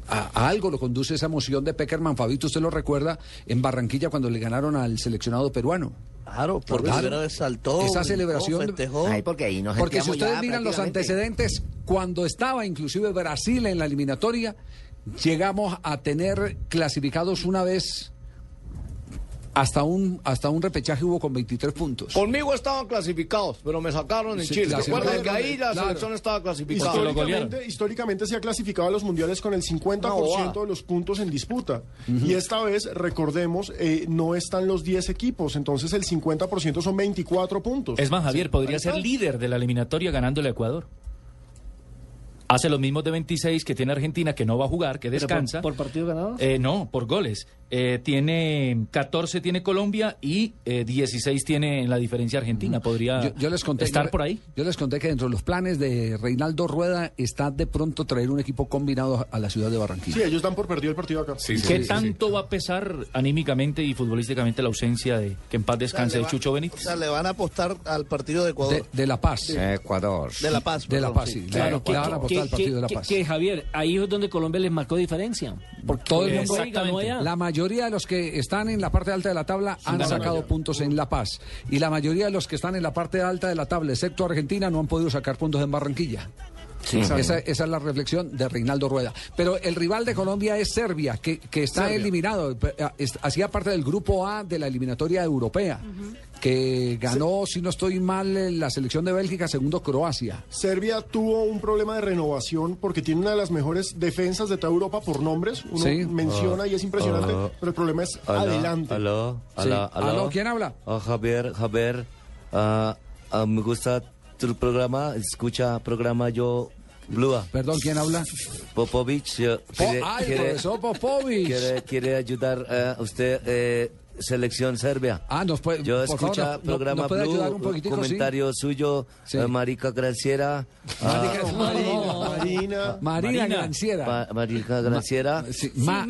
A, a algo lo conduce esa emoción de Peckerman. Fabito, usted lo recuerda en Barranquilla cuando le ganaron al seleccionado peruano. Claro, por Claro. primera vez saltó. Esa celebración. festejó. Ay, porque ahí nos Porque si ustedes ya miran los antecedentes, cuando estaba inclusive Brasil en la eliminatoria, llegamos a tener clasificados una vez hasta un hasta un repechaje hubo con 23 puntos. Conmigo estaban clasificados, pero me sacaron en Sí, Chile. Recuerden que ahí la Claro. selección estaba clasificada. Históricamente, históricamente se ha clasificado a los mundiales con el 50% de los puntos en disputa. Y esta vez, recordemos, eh, no están los 10 equipos, entonces el 50% son 24 puntos. Es más, Javier, podría ser líder de la eliminatoria ganándole a Ecuador. Hace los mismos de 26 que tiene Argentina, que no va a jugar, que ¿Pero por- descansa. por partido ganado? Eh, no, por goles. eh, tiene 14 tiene Colombia y eh, 16 tiene en la diferencia Argentina. Podría Yo, yo les conté, estar yo- por ahí. Yo les conté que dentro de los planes de Reinaldo Rueda está de pronto traer un equipo combinado a la ciudad de Barranquilla. Sí, ellos dan por perdido el partido acá. ¿Qué tanto va a pesar anímicamente y futbolísticamente la ausencia de que en paz descanse le de va- Chucho O Benítez? sea, le van a apostar al partido de Ecuador. De, de La Paz. Ecuador. De La Paz. De La Paz, sí. sí. Claro, Le que, al partido de La Paz. que, Javier, ahí es donde Colombia les marcó diferencia. Porque Todo el mundo Uruguay ganó allá. La mayoría de los que están en la parte alta de la tabla han sacado puntos en La Paz. Y la mayoría de los que están en la parte alta de la tabla, excepto Argentina, no han podido sacar puntos en Barranquilla. Sí. esa, es la reflexión de Reinaldo Rueda. Pero el rival de Colombia es Serbia, que, que está Serbia. eliminado. Hacía parte del grupo A de la eliminatoria europea, que ganó, si no estoy mal, eh, la selección de Bélgica, segundo Croacia. Serbia tuvo un problema de renovación porque tiene una de las mejores defensas de toda Europa por nombres. Uno Sí. menciona y es impresionante, Ah. pero el problema es Aló, adelante. Aló, aló, aló. Aló, ¿quién habla? Ah, Javier, Javier, ah, me gusta tu programa, escucha programa yo, Blua. Perdón, ¿quién habla? Popovich. yo- Po- quiere- ¡Ay, quiere- profesor Popovich! Quiere, quiere ayudar eh, a usted, eh, selección Serbia. Ah, nos puede, Yo favor, escucha nos- nos- programa nos puede Blue, ayudar un poquitico, sí? comentario suyo, Sí. eh, Marica Graciera. Marica- ah, Marina, Marina. Marina Granciera. Ma- Marica Graciera. Sí, ma-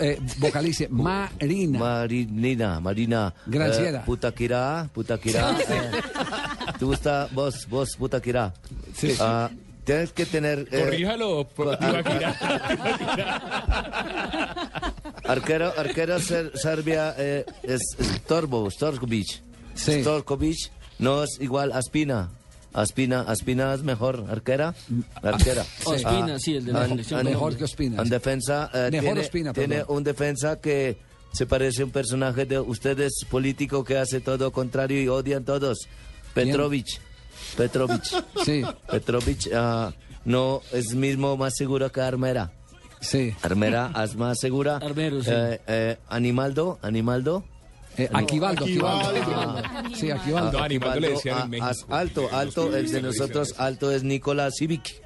eh, vocalice, Marina. Marinina, Marina. Graciera. Eh, Putaquirá, Putaquirá. (laughs) eh, ¿Te gusta vos, vos, Putaquirá? Sí. Ah, tienes que tener... eh, Corríjalo, por- (laughs) Arquero, arquero ser- Serbia eh, es, es Torbo, Storkovic. Sí. Storkovic no es igual a Spina. Aspina, Aspina es mejor arquera. Arquera. Ah, Ospina, sí, el de la en- selección en- Mejor que Ospina, En sí. defensa eh, Mejor tiene, Ospina, tiene un defensa que se parece a un personaje de ustedes político que hace todo lo contrario y odian todos. Petrovic. Petrovic. Sí. Petrovic ah, no es mismo más seguro que Armera. Sí. Armera (laughs) es más segura. Armero, sí. Eh, eh, Animaldo, Animaldo. Eh, Aquivaldo, Aquivaldo. Aquivaldo. Aquivaldo. Sí, Aquivaldo. Ah, Animaldo le decían en ah, México. alto, alto, el de nosotros alto es Nicolás Civic.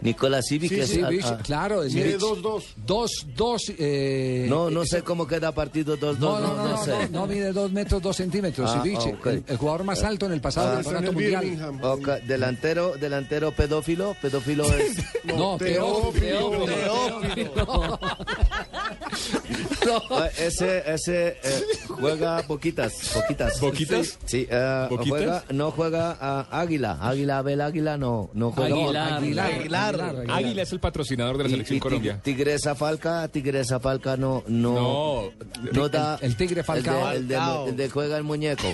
Nicolás Civic Sí, Sí, Vich, ah, claro. es Mide Vich. 2-2. Dos, dos. Eh, No, no sé cómo queda partido 2-2, No, no, no, no, no, sé. no, no mide dos metros, dos centímetros. Ah, sí, Vich, ok. el, el jugador más alto en el pasado Ah, campeonato mundial. Birmingham. Ok, delantero, delantero pedófilo, pedófilo es (laughs) No, Teófilo. Teófilo. (laughs) (laughs) Ah, ese ese eh, juega poquitas, poquitas. ¿Poquitas? Sí, eh, ¿Poquitas? juega no juega a Águila, Águila Abel Águila no no juega. Aguilar. Aguilar, Aguilar. Aguilar. Águila es el patrocinador de la Y- selección y Colombia. Tigresa Falca, Tigresa Falca no no No. no da El- el Tigre Falcao. el de, el de- el de juega el muñeco.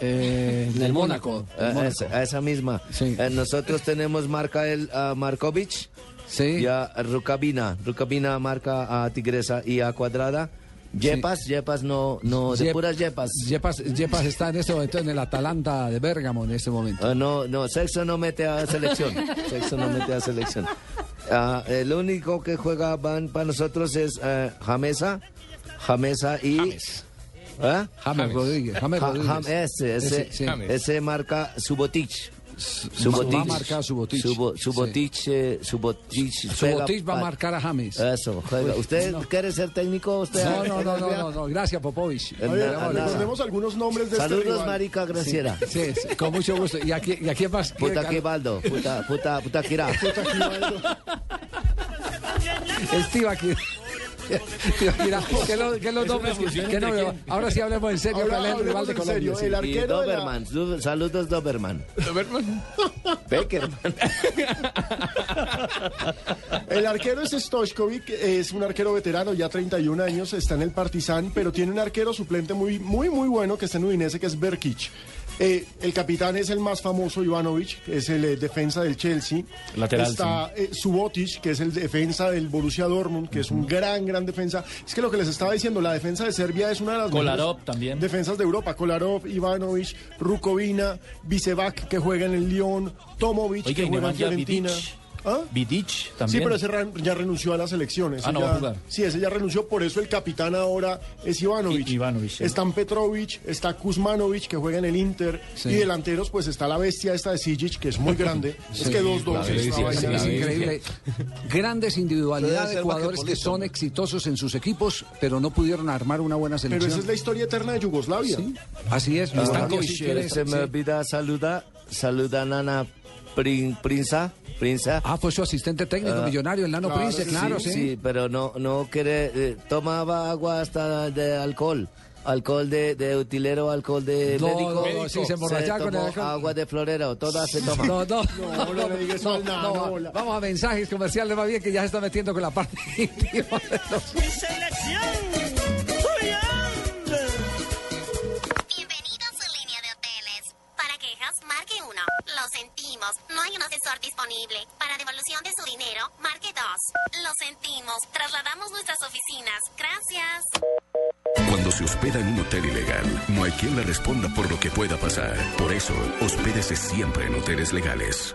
Eh, del Mónaco. Eh, Mónaco. esa, esa misma. Sí. Eh, nosotros tenemos marca el ah, Markovic Sí. y a Rukabina. Rukabina marca a Tigresa y a Cuadrada. Yepas, Yepas no, no, de Yep- puras Yepas. Yepas, Yepas está en este momento en el Atalanta de Bérgamo en este momento. Ah, no, no, sexo no mete a selección. (laughs) Sexo no mete a selección. Ah, el único que juega van para nosotros es eh, Jamesa. Jamesa y. James. ¿Eh? James Rodríguez. James Ja- Rodríguez. Jam- ese, ese, Ese, sí. James. ese marca Subotic. Subotic. Va a marcar Subotic. Subo- Subotic, eh, Subotic. juega Subotic va a marcar a James. Eso, juega. ¿Usted quiere ser técnico? ¿Usted No, no, no, no, no, no. Gracias, Popovich. Eh, recordemos algunos nombres de este Saludos, rival. Marica Graciera. Sí, sí, con mucho gusto. ¿Y aquí, y aquí más? Puta? Quibaldo, puta, puta, puta Quirá. (laughs) Estiva aquí. (laughs) Mira, que lo- que los nombres que, no. Ahora sí hablemos en serio, Ahora serio. sí. El Y arquero de la- Doberman, saludos Doberman. (laughs) Beckerman. (laughs) El arquero es Stoichkovic, es un arquero veterano, ya 31 años, está en el Partizan, pero tiene un arquero suplente muy, muy, muy bueno que está en Udinese, que es Berkic. Eh, el capitán es el más famoso, Ivanovic, que es el eh, defensa del Chelsea. Lateral, Está eh, Subotic, que es el defensa del Borussia Dortmund, que es un gran, gran defensa. Es que lo que les estaba diciendo, la defensa de Serbia es una de las Kolarov también. defensas de Europa. Kolarov, Ivanovic, Rukovina, Vicevac, que juega en el Lyon, Tomovic, Oiga, que juega en Fiorentina. Vidic, Vidic también. Sí, pero ese ya renunció a las elecciones. Ah, no va a jugar. Sí, ese ya renunció, por eso el capitán ahora es Ivanovic. I- Ivanovic, sí. Están Petrovic, está Kuzmanovic, que juega en el Inter, Sí. y delanteros, pues está la bestia esta de Sijic, que es muy grande. (laughs) es que dos dos Es, increíble. Grandes individualidades de jugadores que son exitosos en sus equipos, pero no pudieron armar una buena Pero selección. esa es la historia eterna de Yugoslavia. Así es. Ah, Yugoslavia, si me olvida saluda, saluda Nana Prin, Prinza, Prinza. Ah, fue su asistente técnico Ah, millonario, el Nano Prince, claro, sí. Sí, pero no, no quiere, eh, tomaba agua hasta de alcohol. Alcohol de, de utilero, alcohol de No, médico. no, sí, se emborrachaba con el alcohol. agua de florero, todas se toman. No, no, No, no le no, no. Vamos a mensajes comerciales, más bien que ya se está metiendo con la parte (laughs) íntima de los- Mi selección. Lo sentimos, no hay un asesor disponible. Para devolución de su dinero, marque 2. Lo sentimos, trasladamos nuestras oficinas. Gracias. Cuando se hospeda en un hotel ilegal, no hay quien le responda por lo que pueda pasar. Por eso, hospédese siempre en hoteles legales.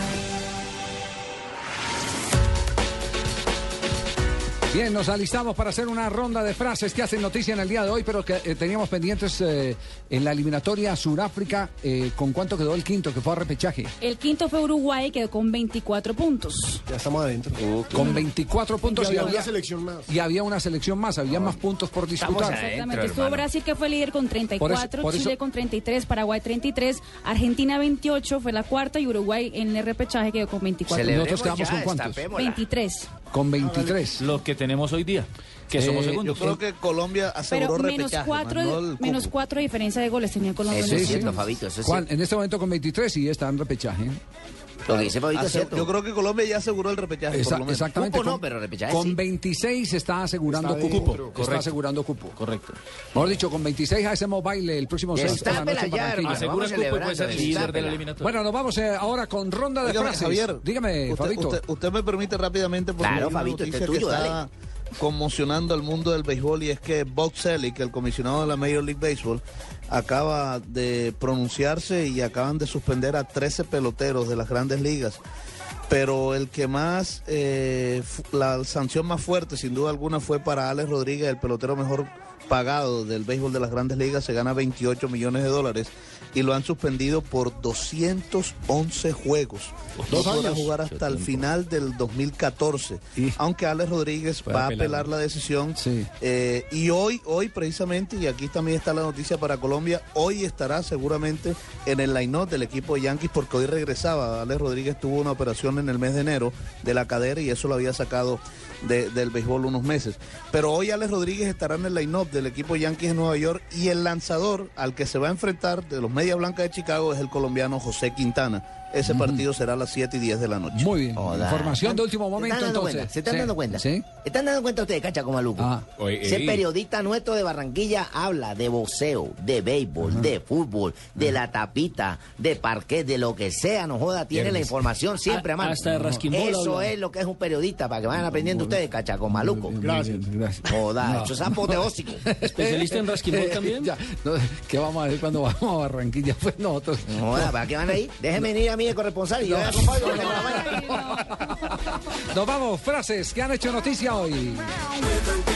Bien, nos alistamos para hacer una ronda de frases que hacen noticia en el día de hoy, pero que eh, teníamos pendientes eh, en la eliminatoria Suráfrica. Eh, ¿Con cuánto quedó el quinto que fue a repechaje? El quinto fue Uruguay, quedó con 24 puntos. Ya estamos adentro. Con 24 puntos Y había una selección más. Y había una selección más, había más puntos por disputar. Exactamente. Estuvo Brasil que fue líder con 34, por eso- Chile con 33, Paraguay 33, Argentina 28 fue la cuarta y Uruguay en el repechaje quedó con 24. Nosotros quedamos con cuántos? 23. Con 23. Lo que tenemos hoy día, que somos Eh, segundos. Yo creo que Colombia aseguró Pero menos repechaje, cuatro, no menos cuatro de diferencia de goles tenía Colombia. Sí, sí. Fabito, Juan, en este momento con 23 y está en repechaje. Lo que dice Fabito es cierto. Yo creo que Colombia ya aseguró el repechaje. Esa- por lo menos. exactamente. Cupo no, con, pero repechaje con sí. 26 está asegurando Está cupo. dentro, Está correcto. asegurando cupo. Correcto. Mejor dicho, con 26 hacemos baile el próximo sábado por la noche ya. Asegura Vamos el cupo y puede ser líder de la eliminatoria. Bueno, nos vamos eh, ahora con ronda de Dígame, frases. Javier, Dígame, usted, Fabito. Usted, usted me permite rápidamente porque Claro, Fabito, este es tuyo, que está conmocionando al mundo del béisbol y es que Bob Selleck, el comisionado de la Major League Baseball, acaba de pronunciarse y acaban de suspender a 13 peloteros de las grandes ligas. Pero el que más, eh, la sanción más fuerte sin duda alguna fue para Alex Rodríguez, el pelotero mejor pagado del béisbol de las grandes ligas, se gana 28 millones de dólares y lo han suspendido por 211 juegos. No Dos podrá jugar hasta el final del 2014. Aunque Alex Rodríguez Puede va a apelar. apelar la decisión. Sí. Eh, y hoy, hoy precisamente, y aquí también está la noticia para Colombia, hoy estará seguramente en el line-up del equipo de Yankees porque hoy regresaba. Alex Rodríguez tuvo una operación en el mes de enero de la cadera y eso lo había sacado de- del béisbol unos meses. Pero hoy Alex Rodríguez estará en el line-up del equipo Yankees de Nueva York y el lanzador al que se va a enfrentar de los Media Blancas de Chicago es el colombiano José Quintana. Ese partido será a las 7 y 10 de la noche. Muy bien. Joda. Información de último ¿Se momento, están dando entonces. cuenta? ¿Se están Sí. dando cuenta? Sí. ¿Están dando cuenta ustedes, cacha, como maluco? Ah. Oye, Ese periodista nuestro de Barranquilla habla de boxeo, de béisbol, de fútbol, de la tapita, de parquet, de lo que sea, no joda, tiene la información siempre, A- mano. hasta rasquimbola Eso habla. es lo que es un periodista, para que vayan aprendiendo ustedes, cacha, con maluco. Gracias. Gracias. Joda, No. eso es apoteósico. (laughs) ¿Especialista en rasquimol (laughs) también? Ya, no, ¿Qué vamos a ver cuando vamos a Barranquilla? (laughs) Pues nosotros. No joda, ¿para qué van ahí? Déjenme ir a mí de corresponsal y yo que la. Nos vamos, frases que han hecho noticia hoy.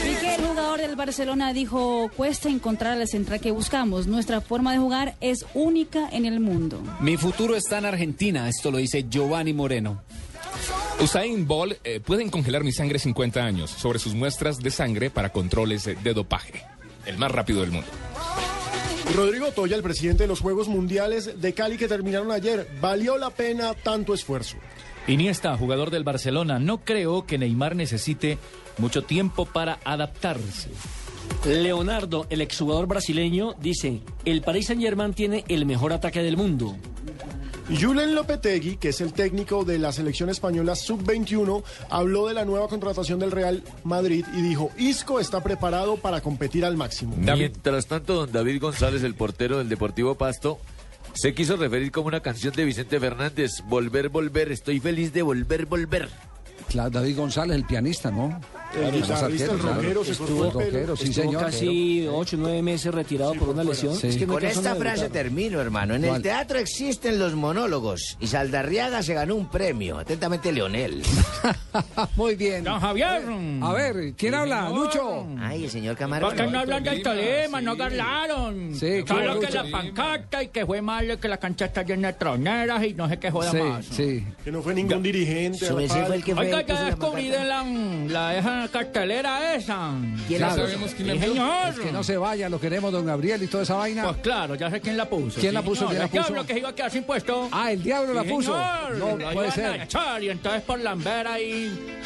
Piqué, el jugador del Barcelona, dijo, cuesta encontrar a la central que buscamos. Nuestra forma de jugar es única en el mundo. Mi futuro está en Argentina, esto lo dice Giovanni Moreno. Usain Bolt eh, pueden congelar mi sangre 50 años sobre sus muestras de sangre para controles de dopaje. El más rápido del mundo. Rodrigo Toya, el presidente de los Juegos Mundiales de Cali que terminaron ayer, valió la pena tanto esfuerzo. Iniesta, jugador del Barcelona, no creo que Neymar necesite mucho tiempo para adaptarse. Leonardo, el exjugador brasileño, dice, el Paris Saint Germain tiene el mejor ataque del mundo. Julen Lopetegui, que es el técnico de la selección española sub-21, habló de la nueva contratación del Real Madrid y dijo, Isco está preparado para competir al máximo. Mientras tanto, don David González, el portero del Deportivo Pasto, se quiso referir como una canción de Vicente Fernández, Volver, volver, estoy feliz de volver, volver. Claro, David González, el pianista, ¿no? El guitarrista, el rockero, se Estuvo el rockero, sí, señor. casi ocho, nueve meses retirado por una lesión. Sí. Es que no Con esta frase termino, hermano. En el ¿Cuál? teatro existen los monólogos y Saldarriaga se ganó un premio. Atentamente, Leonel. (laughs) Muy bien. Don Javier. A ver, ¿quién habla? Lucho. Ay, el señor Camargo. ¿Por qué no hablan del Tolima? No ganaron. Sí, Solo claro, que Lucho. la pancarta y que fue malo, que la cancha está llena de troneras y no sé qué joda Sí, más. sí. Que no fue ningún dirigente. El Oiga, el ya la descubrí de la, la cartelera esa. ¿Quién la Ya puso? sabemos quién la puso. señor. Es que no se vaya, lo queremos, don Gabriel y toda esa vaina. Pues claro, ya sé quién la puso. ¿Quién la puso? señor. ¿Quién la El puso? diablo que se iba a quedar sin puesto. Ah, el diablo la puso. señor. No puede ser. echar y entonces por lambera y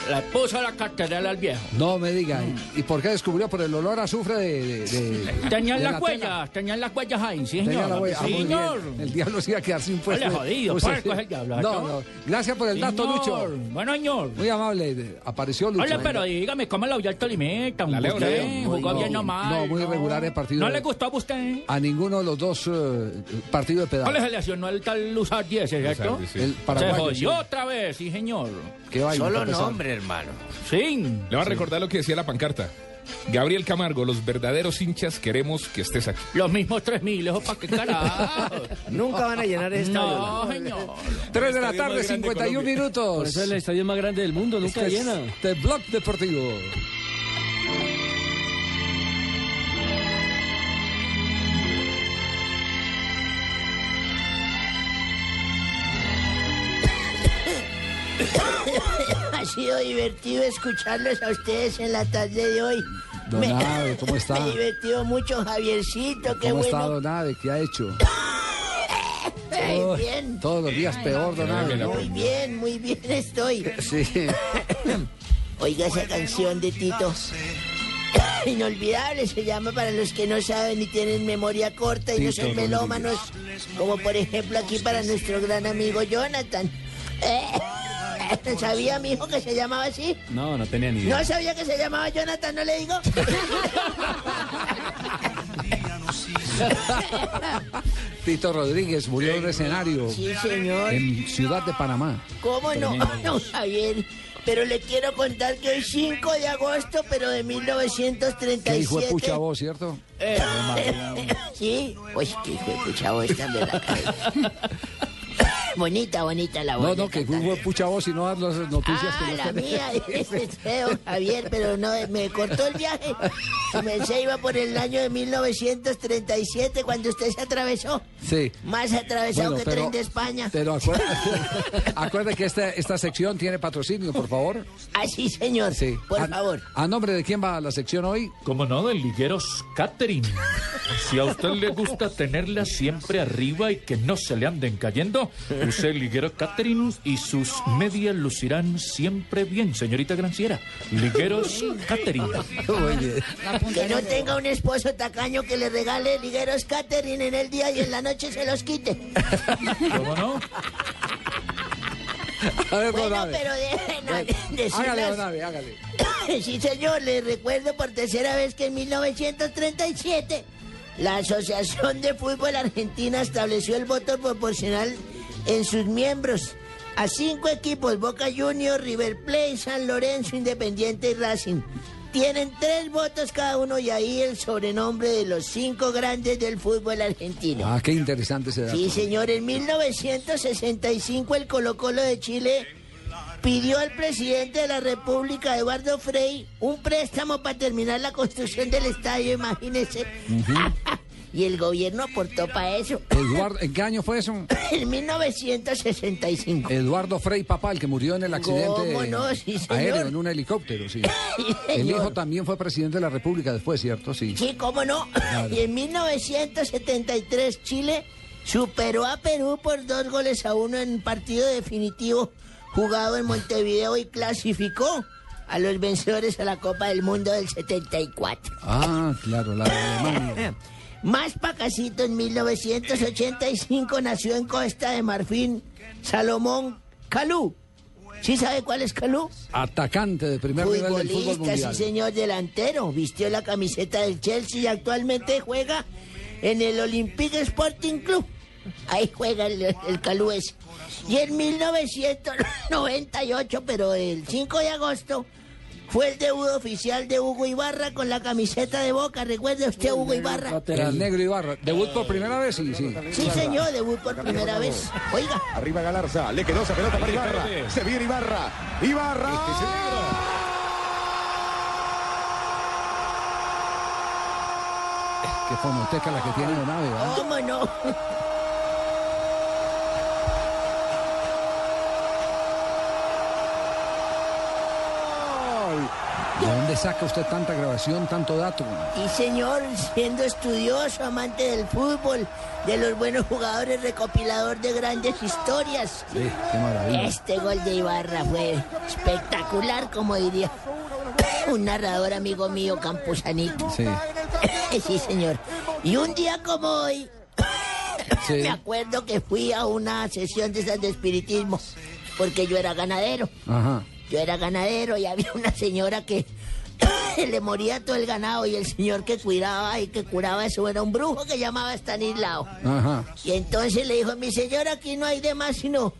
le puso la cartelera al viejo. No me diga. ¿Y por qué descubrió? Por el olor a azufre de. de, de- Tenían las huellas, tenían las huellas ahí, sí, Tenía señor. la huella. Ah, señor. El diablo se iba a quedar sin puesto. Ole, jodido, Usted puerco sí. es el diablo, No, ¿no? Gracias por el dato, Señor. Lucho. Bueno, señor. Muy amable. Apareció Lucho. Oye, pero dígame, ¿cómo lo vio el Tolimita? La leo, la ¿Usted leo. jugó No, bien nomás? no, muy irregular el partido. ¿No le gustó a usted? A ninguno de los dos eh, partidos de ¿Cuál pedal. se lesionó el tal Luzar 10, cierto? Sí. El Se jodió sí. otra vez, sí, señor. Qué vaina, Solo nombre, hermano. Sí. Le va a recordar lo que decía la pancarta. Gabriel Camargo, los verdaderos hinchas queremos que estés aquí. Los mismos 3.000, ¿eso para qué carajo? Nunca van a llenar ese estadio. No, señor. 3 de la tarde, grande de 51 Colombia. minutos. Por eso es el estadio más grande del mundo, nunca Este es llena. The Blog Deportivo. (coughs) Ha sido divertido escucharlos a ustedes en la tarde de hoy. Don Ave, ¿cómo (laughs) está? Me he divertido mucho, Javiercito, qué ¿Cómo está. Don Ave? ¿Qué ha hecho? (laughs) Ay, Oh, bien. Todos los días peor, Don Ave. ¿no? Muy bien, muy bien estoy. Sí. (laughs) Oiga esa canción de Tito. Inolvidable se llama para los que no saben y tienen memoria corta y no son melómanos, como por ejemplo aquí para nuestro gran amigo Jonathan. (laughs) ¿Sabía mi hijo que se llamaba así? No, no tenía ni idea. No sabía que se llamaba Jonathan, ¿no le digo? (laughs) Tito Rodríguez murió en un escenario Sí, señor. en Ciudad de Panamá. ¿Cómo no? (laughs) No, Javier. Pero le quiero contar que hoy 5 de agosto, pero de Qué hijo de 1937. pucha vos, ¿cierto? Sí, pues qué hijo de pucha voz tan de la cabeza. Bonita, bonita la voz. No, no, que de pucha vos y no dar las noticias Ah, que la mía, (laughs) ese es feo, Javier, pero no, me cortó el viaje. Me se iba por el año de 1937 cuando usted se atravesó. Sí. Más atravesado Bueno, que pero- tren de España. Pero acuérdate, acuérdate que esta, esta sección tiene patrocinio, por favor. Ah, sí, señor. Sí. Por a, favor. ¿A nombre de quién va la sección hoy? Como no, del Ligueros Catering. Si a usted le gusta tenerla siempre arriba y que no se le anden cayendo, use el Liguero Catering y sus medias lucirán siempre bien, señorita Granciera. Ligueros Catering. Que no tenga un esposo tacaño que le regale ligueros catering en el día y en la noche se los quite. ¿Cómo no? A ver, Bueno, pero de, Hágale, hágale. (coughs) Sí, señor, le recuerdo por tercera vez que en 1937 la Asociación de Fútbol Argentina estableció el voto proporcional en sus miembros a cinco equipos, Boca Juniors, River Plate, San Lorenzo, Independiente y Racing. Tienen tres votos cada uno y ahí el sobrenombre de los cinco grandes del fútbol argentino. Ah, qué interesante ese dato. Sí, señor, en 1965 el Colo Colo de Chile pidió al presidente de la República, Eduardo Frei, un préstamo para terminar la construcción del estadio, imagínese. (laughs) y el gobierno aportó para eso. Eduardo, ¿En qué año fue eso? (laughs) En 1965. Eduardo Frei Papá, el que murió en el accidente ¿Cómo no? Sí, aéreo en un helicóptero, sí. (laughs) El hijo también fue presidente de la República después, ¿cierto? Sí. Sí, cómo no. (laughs) Y en 1973 Chile superó a Perú por dos goles a uno en partido definitivo jugado en Montevideo y clasificó a los vencedores a la Copa del Mundo del 74. Ah, claro, la de Alemania. Más pacacito, en 1985 nació en Costa de Marfil Salomón Calú. ¿Sí sabe cuál es Calú? Atacante de primer nivel del fútbol mundial. sí señor, delantero. Vistió la camiseta del Chelsea y actualmente juega en el Olympique Sporting Club. Ahí juega el, el Calú ese. Y en 1998, pero el 5 de agosto, fue el debut oficial de Hugo Ibarra con la camiseta de Boca. ¿Recuerda usted a Hugo Ibarra? El negro Ibarra. Debut por primera vez, sí, sí. Sí, señor, debut por primera vez. Oiga. Arriba Galarza, le quedó esa pelota para Ibarra. Se viene Ibarra. Ibarra. Qué fonoteca la que tiene la nave, ¿verdad? ¿Cómo no? ¿De dónde saca usted tanta grabación, tanto dato? Y señor, siendo estudioso, amante del fútbol, de los buenos jugadores, recopilador de grandes historias. Sí, qué maravilla. Este gol de Ibarra fue espectacular, como diría (coughs) un narrador amigo mío, Camposanito. Sí. (coughs) sí, señor. Y un día como hoy, (coughs) Sí. me acuerdo que fui a una sesión de esas de espiritismo, porque yo era ganadero. Ajá. Yo era ganadero y había una señora que (laughs) le moría todo el ganado y el señor que cuidaba y que curaba eso era un brujo que llamaba Stanislao. Ajá. Y entonces le dijo, mi señora, aquí no hay de más sino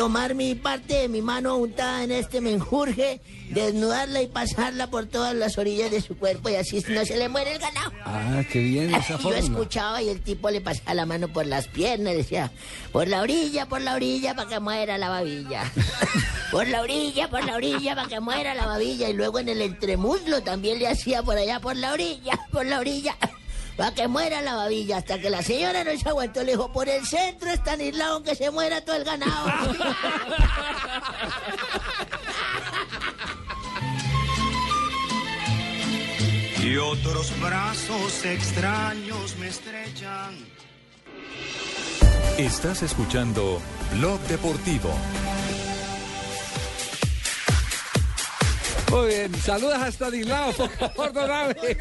tomar mi parte de mi mano untada en este menjurje, desnudarla y pasarla por todas las orillas de su cuerpo y así no se le muere el ganado. Ah, qué bien esa Yo forma. escuchaba y el tipo le pasaba la mano por las piernas, decía, por la orilla, por la orilla, para que muera la babilla. (laughs) por la orilla, por la orilla, para que muera la babilla. Y luego en el entremuslo también le hacía por allá, por la orilla, por la orilla. Para que muera la babilla, hasta que la señora no se aguantó, le dijo, por el centro está aislado que se muera todo el ganado. (laughs) Y otros brazos extraños me estrechan. Estás escuchando Blog Deportivo. Muy bien, saludas hasta Dilao, por favor, don Abe.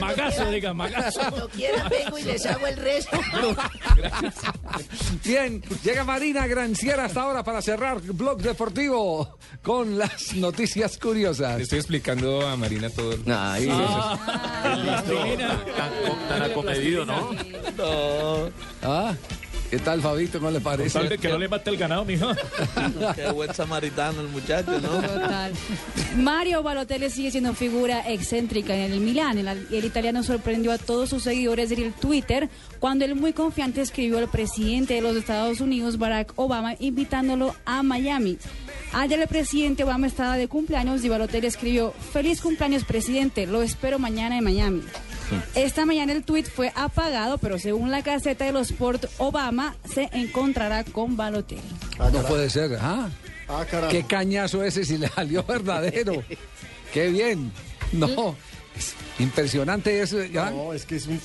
Magazo, diga, magazo. Cuando quiera vengo y les hago el resto. Bien, llega Marina Granciera hasta ahora para cerrar Blog Deportivo con las noticias curiosas. Le estoy explicando a Marina todo. el- Ahí. Tan acomedido, ¿no? No. Ah, ¿qué tal, Fabito? ¿Cómo le parece? Tal de que no le mate el ganado, mijo. (laughs) Qué buen samaritano el muchacho, ¿no? Total. Mario Balotelli sigue siendo figura excéntrica en el Milán. El, el italiano sorprendió a todos sus seguidores en el Twitter cuando el muy confiante escribió al presidente de los Estados Unidos, Barack Obama, invitándolo a Miami. Ayer el presidente Obama estaba de cumpleaños y Balotelli escribió, feliz cumpleaños presidente, lo espero mañana en Miami. Esta mañana el tuit fue apagado, pero según la caseta de los Sport, Obama se encontrará con Balotelli. No puede ser. Ah, Ah, carajo. qué cañazo ese si le salió (laughs) verdadero. qué bien. No, es impresionante eso. ¿ya? No, es que es un,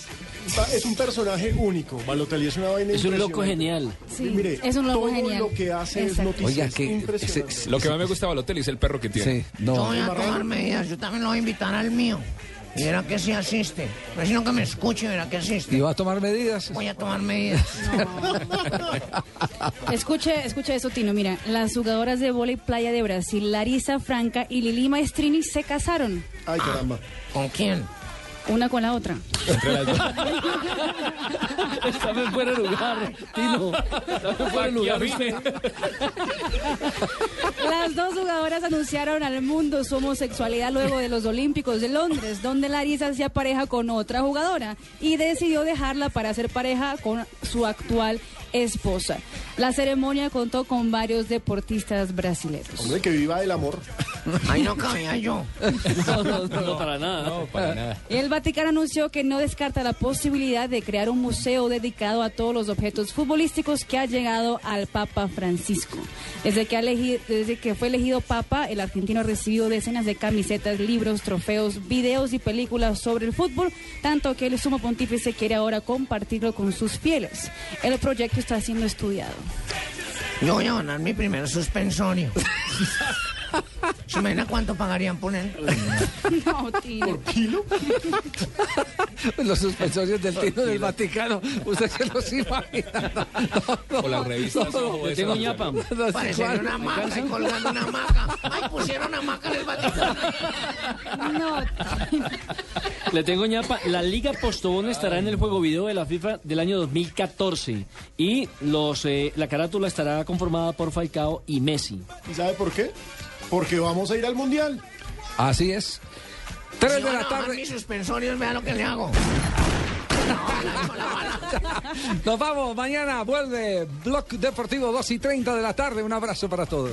es un personaje único. Balotelli es una vaina Es un loco genial. Sí, Mire, es un loco todo genial. lo que hace es noticia. Oiga, es que impresionante. ese- Lo que más me gusta de Balotelli es el perro que tiene. Sí, no. voy a tomar medidas, yo también lo voy a invitar al mío. Y verá que sí asiste. No es sino que me escuche, verá que asiste. ¿Y va a tomar medidas? Voy a tomar medidas. (laughs) Escuche, escuche eso, Tino. Mira, las jugadoras de vóley playa de Brasil, Larisa Franca y Lili Maestrini, se casaron. Ay, caramba. ¿Con quién? Una con la otra. (laughs) Estaba en fuera de lugar, Tino. Estaba en fuera de lugar. (laughs) Las dos jugadoras anunciaron al mundo su homosexualidad luego de los Olímpicos de Londres, donde Larisa hacía pareja con otra jugadora y decidió dejarla para hacer pareja con su actual esposa. La ceremonia contó con varios deportistas brasileños. Hombre, que viva el amor. (laughs) Ahí no cabía yo. No, no, no, no, para nada. No, para nada. El Vaticano anunció que no descarta la posibilidad de crear un museo dedicado a todos los objetos futbolísticos que ha llegado al Papa Francisco. Desde que, ha elegi- desde que fue elegido Papa, el argentino ha recibido decenas de camisetas, libros, trofeos, videos y películas sobre el fútbol, tanto que el sumo pontífice quiere ahora compartirlo con sus fieles. El proyecto está siendo estudiado. Yo voy a donar mi primer suspensorio. (laughs) ¿Se imagina cuánto pagarían por él? No, Tino. ¿Por kilo? (laughs) Los suspensorios del Tino del Vaticano, usted se los imagina. No, no, O las revistas. no, tengo ñapa. ¿cuál? una hamaca y colgando una hamaca. Ay, pusieron una hamaca en el Vaticano. No, Le tengo ñapa. La Liga Postobón estará en el juego video de la FIFA del año 2014. Y los eh, la carátula estará conformada por Falcao y Messi. ¿Y sabe por qué? Porque vamos a ir al Mundial. Así es. Tres Si de la tarde. mis suspensorios, vea lo que le hago. Nos vamos. Mañana vuelve Block Deportivo 2 y 30 de la tarde. Un abrazo para todos.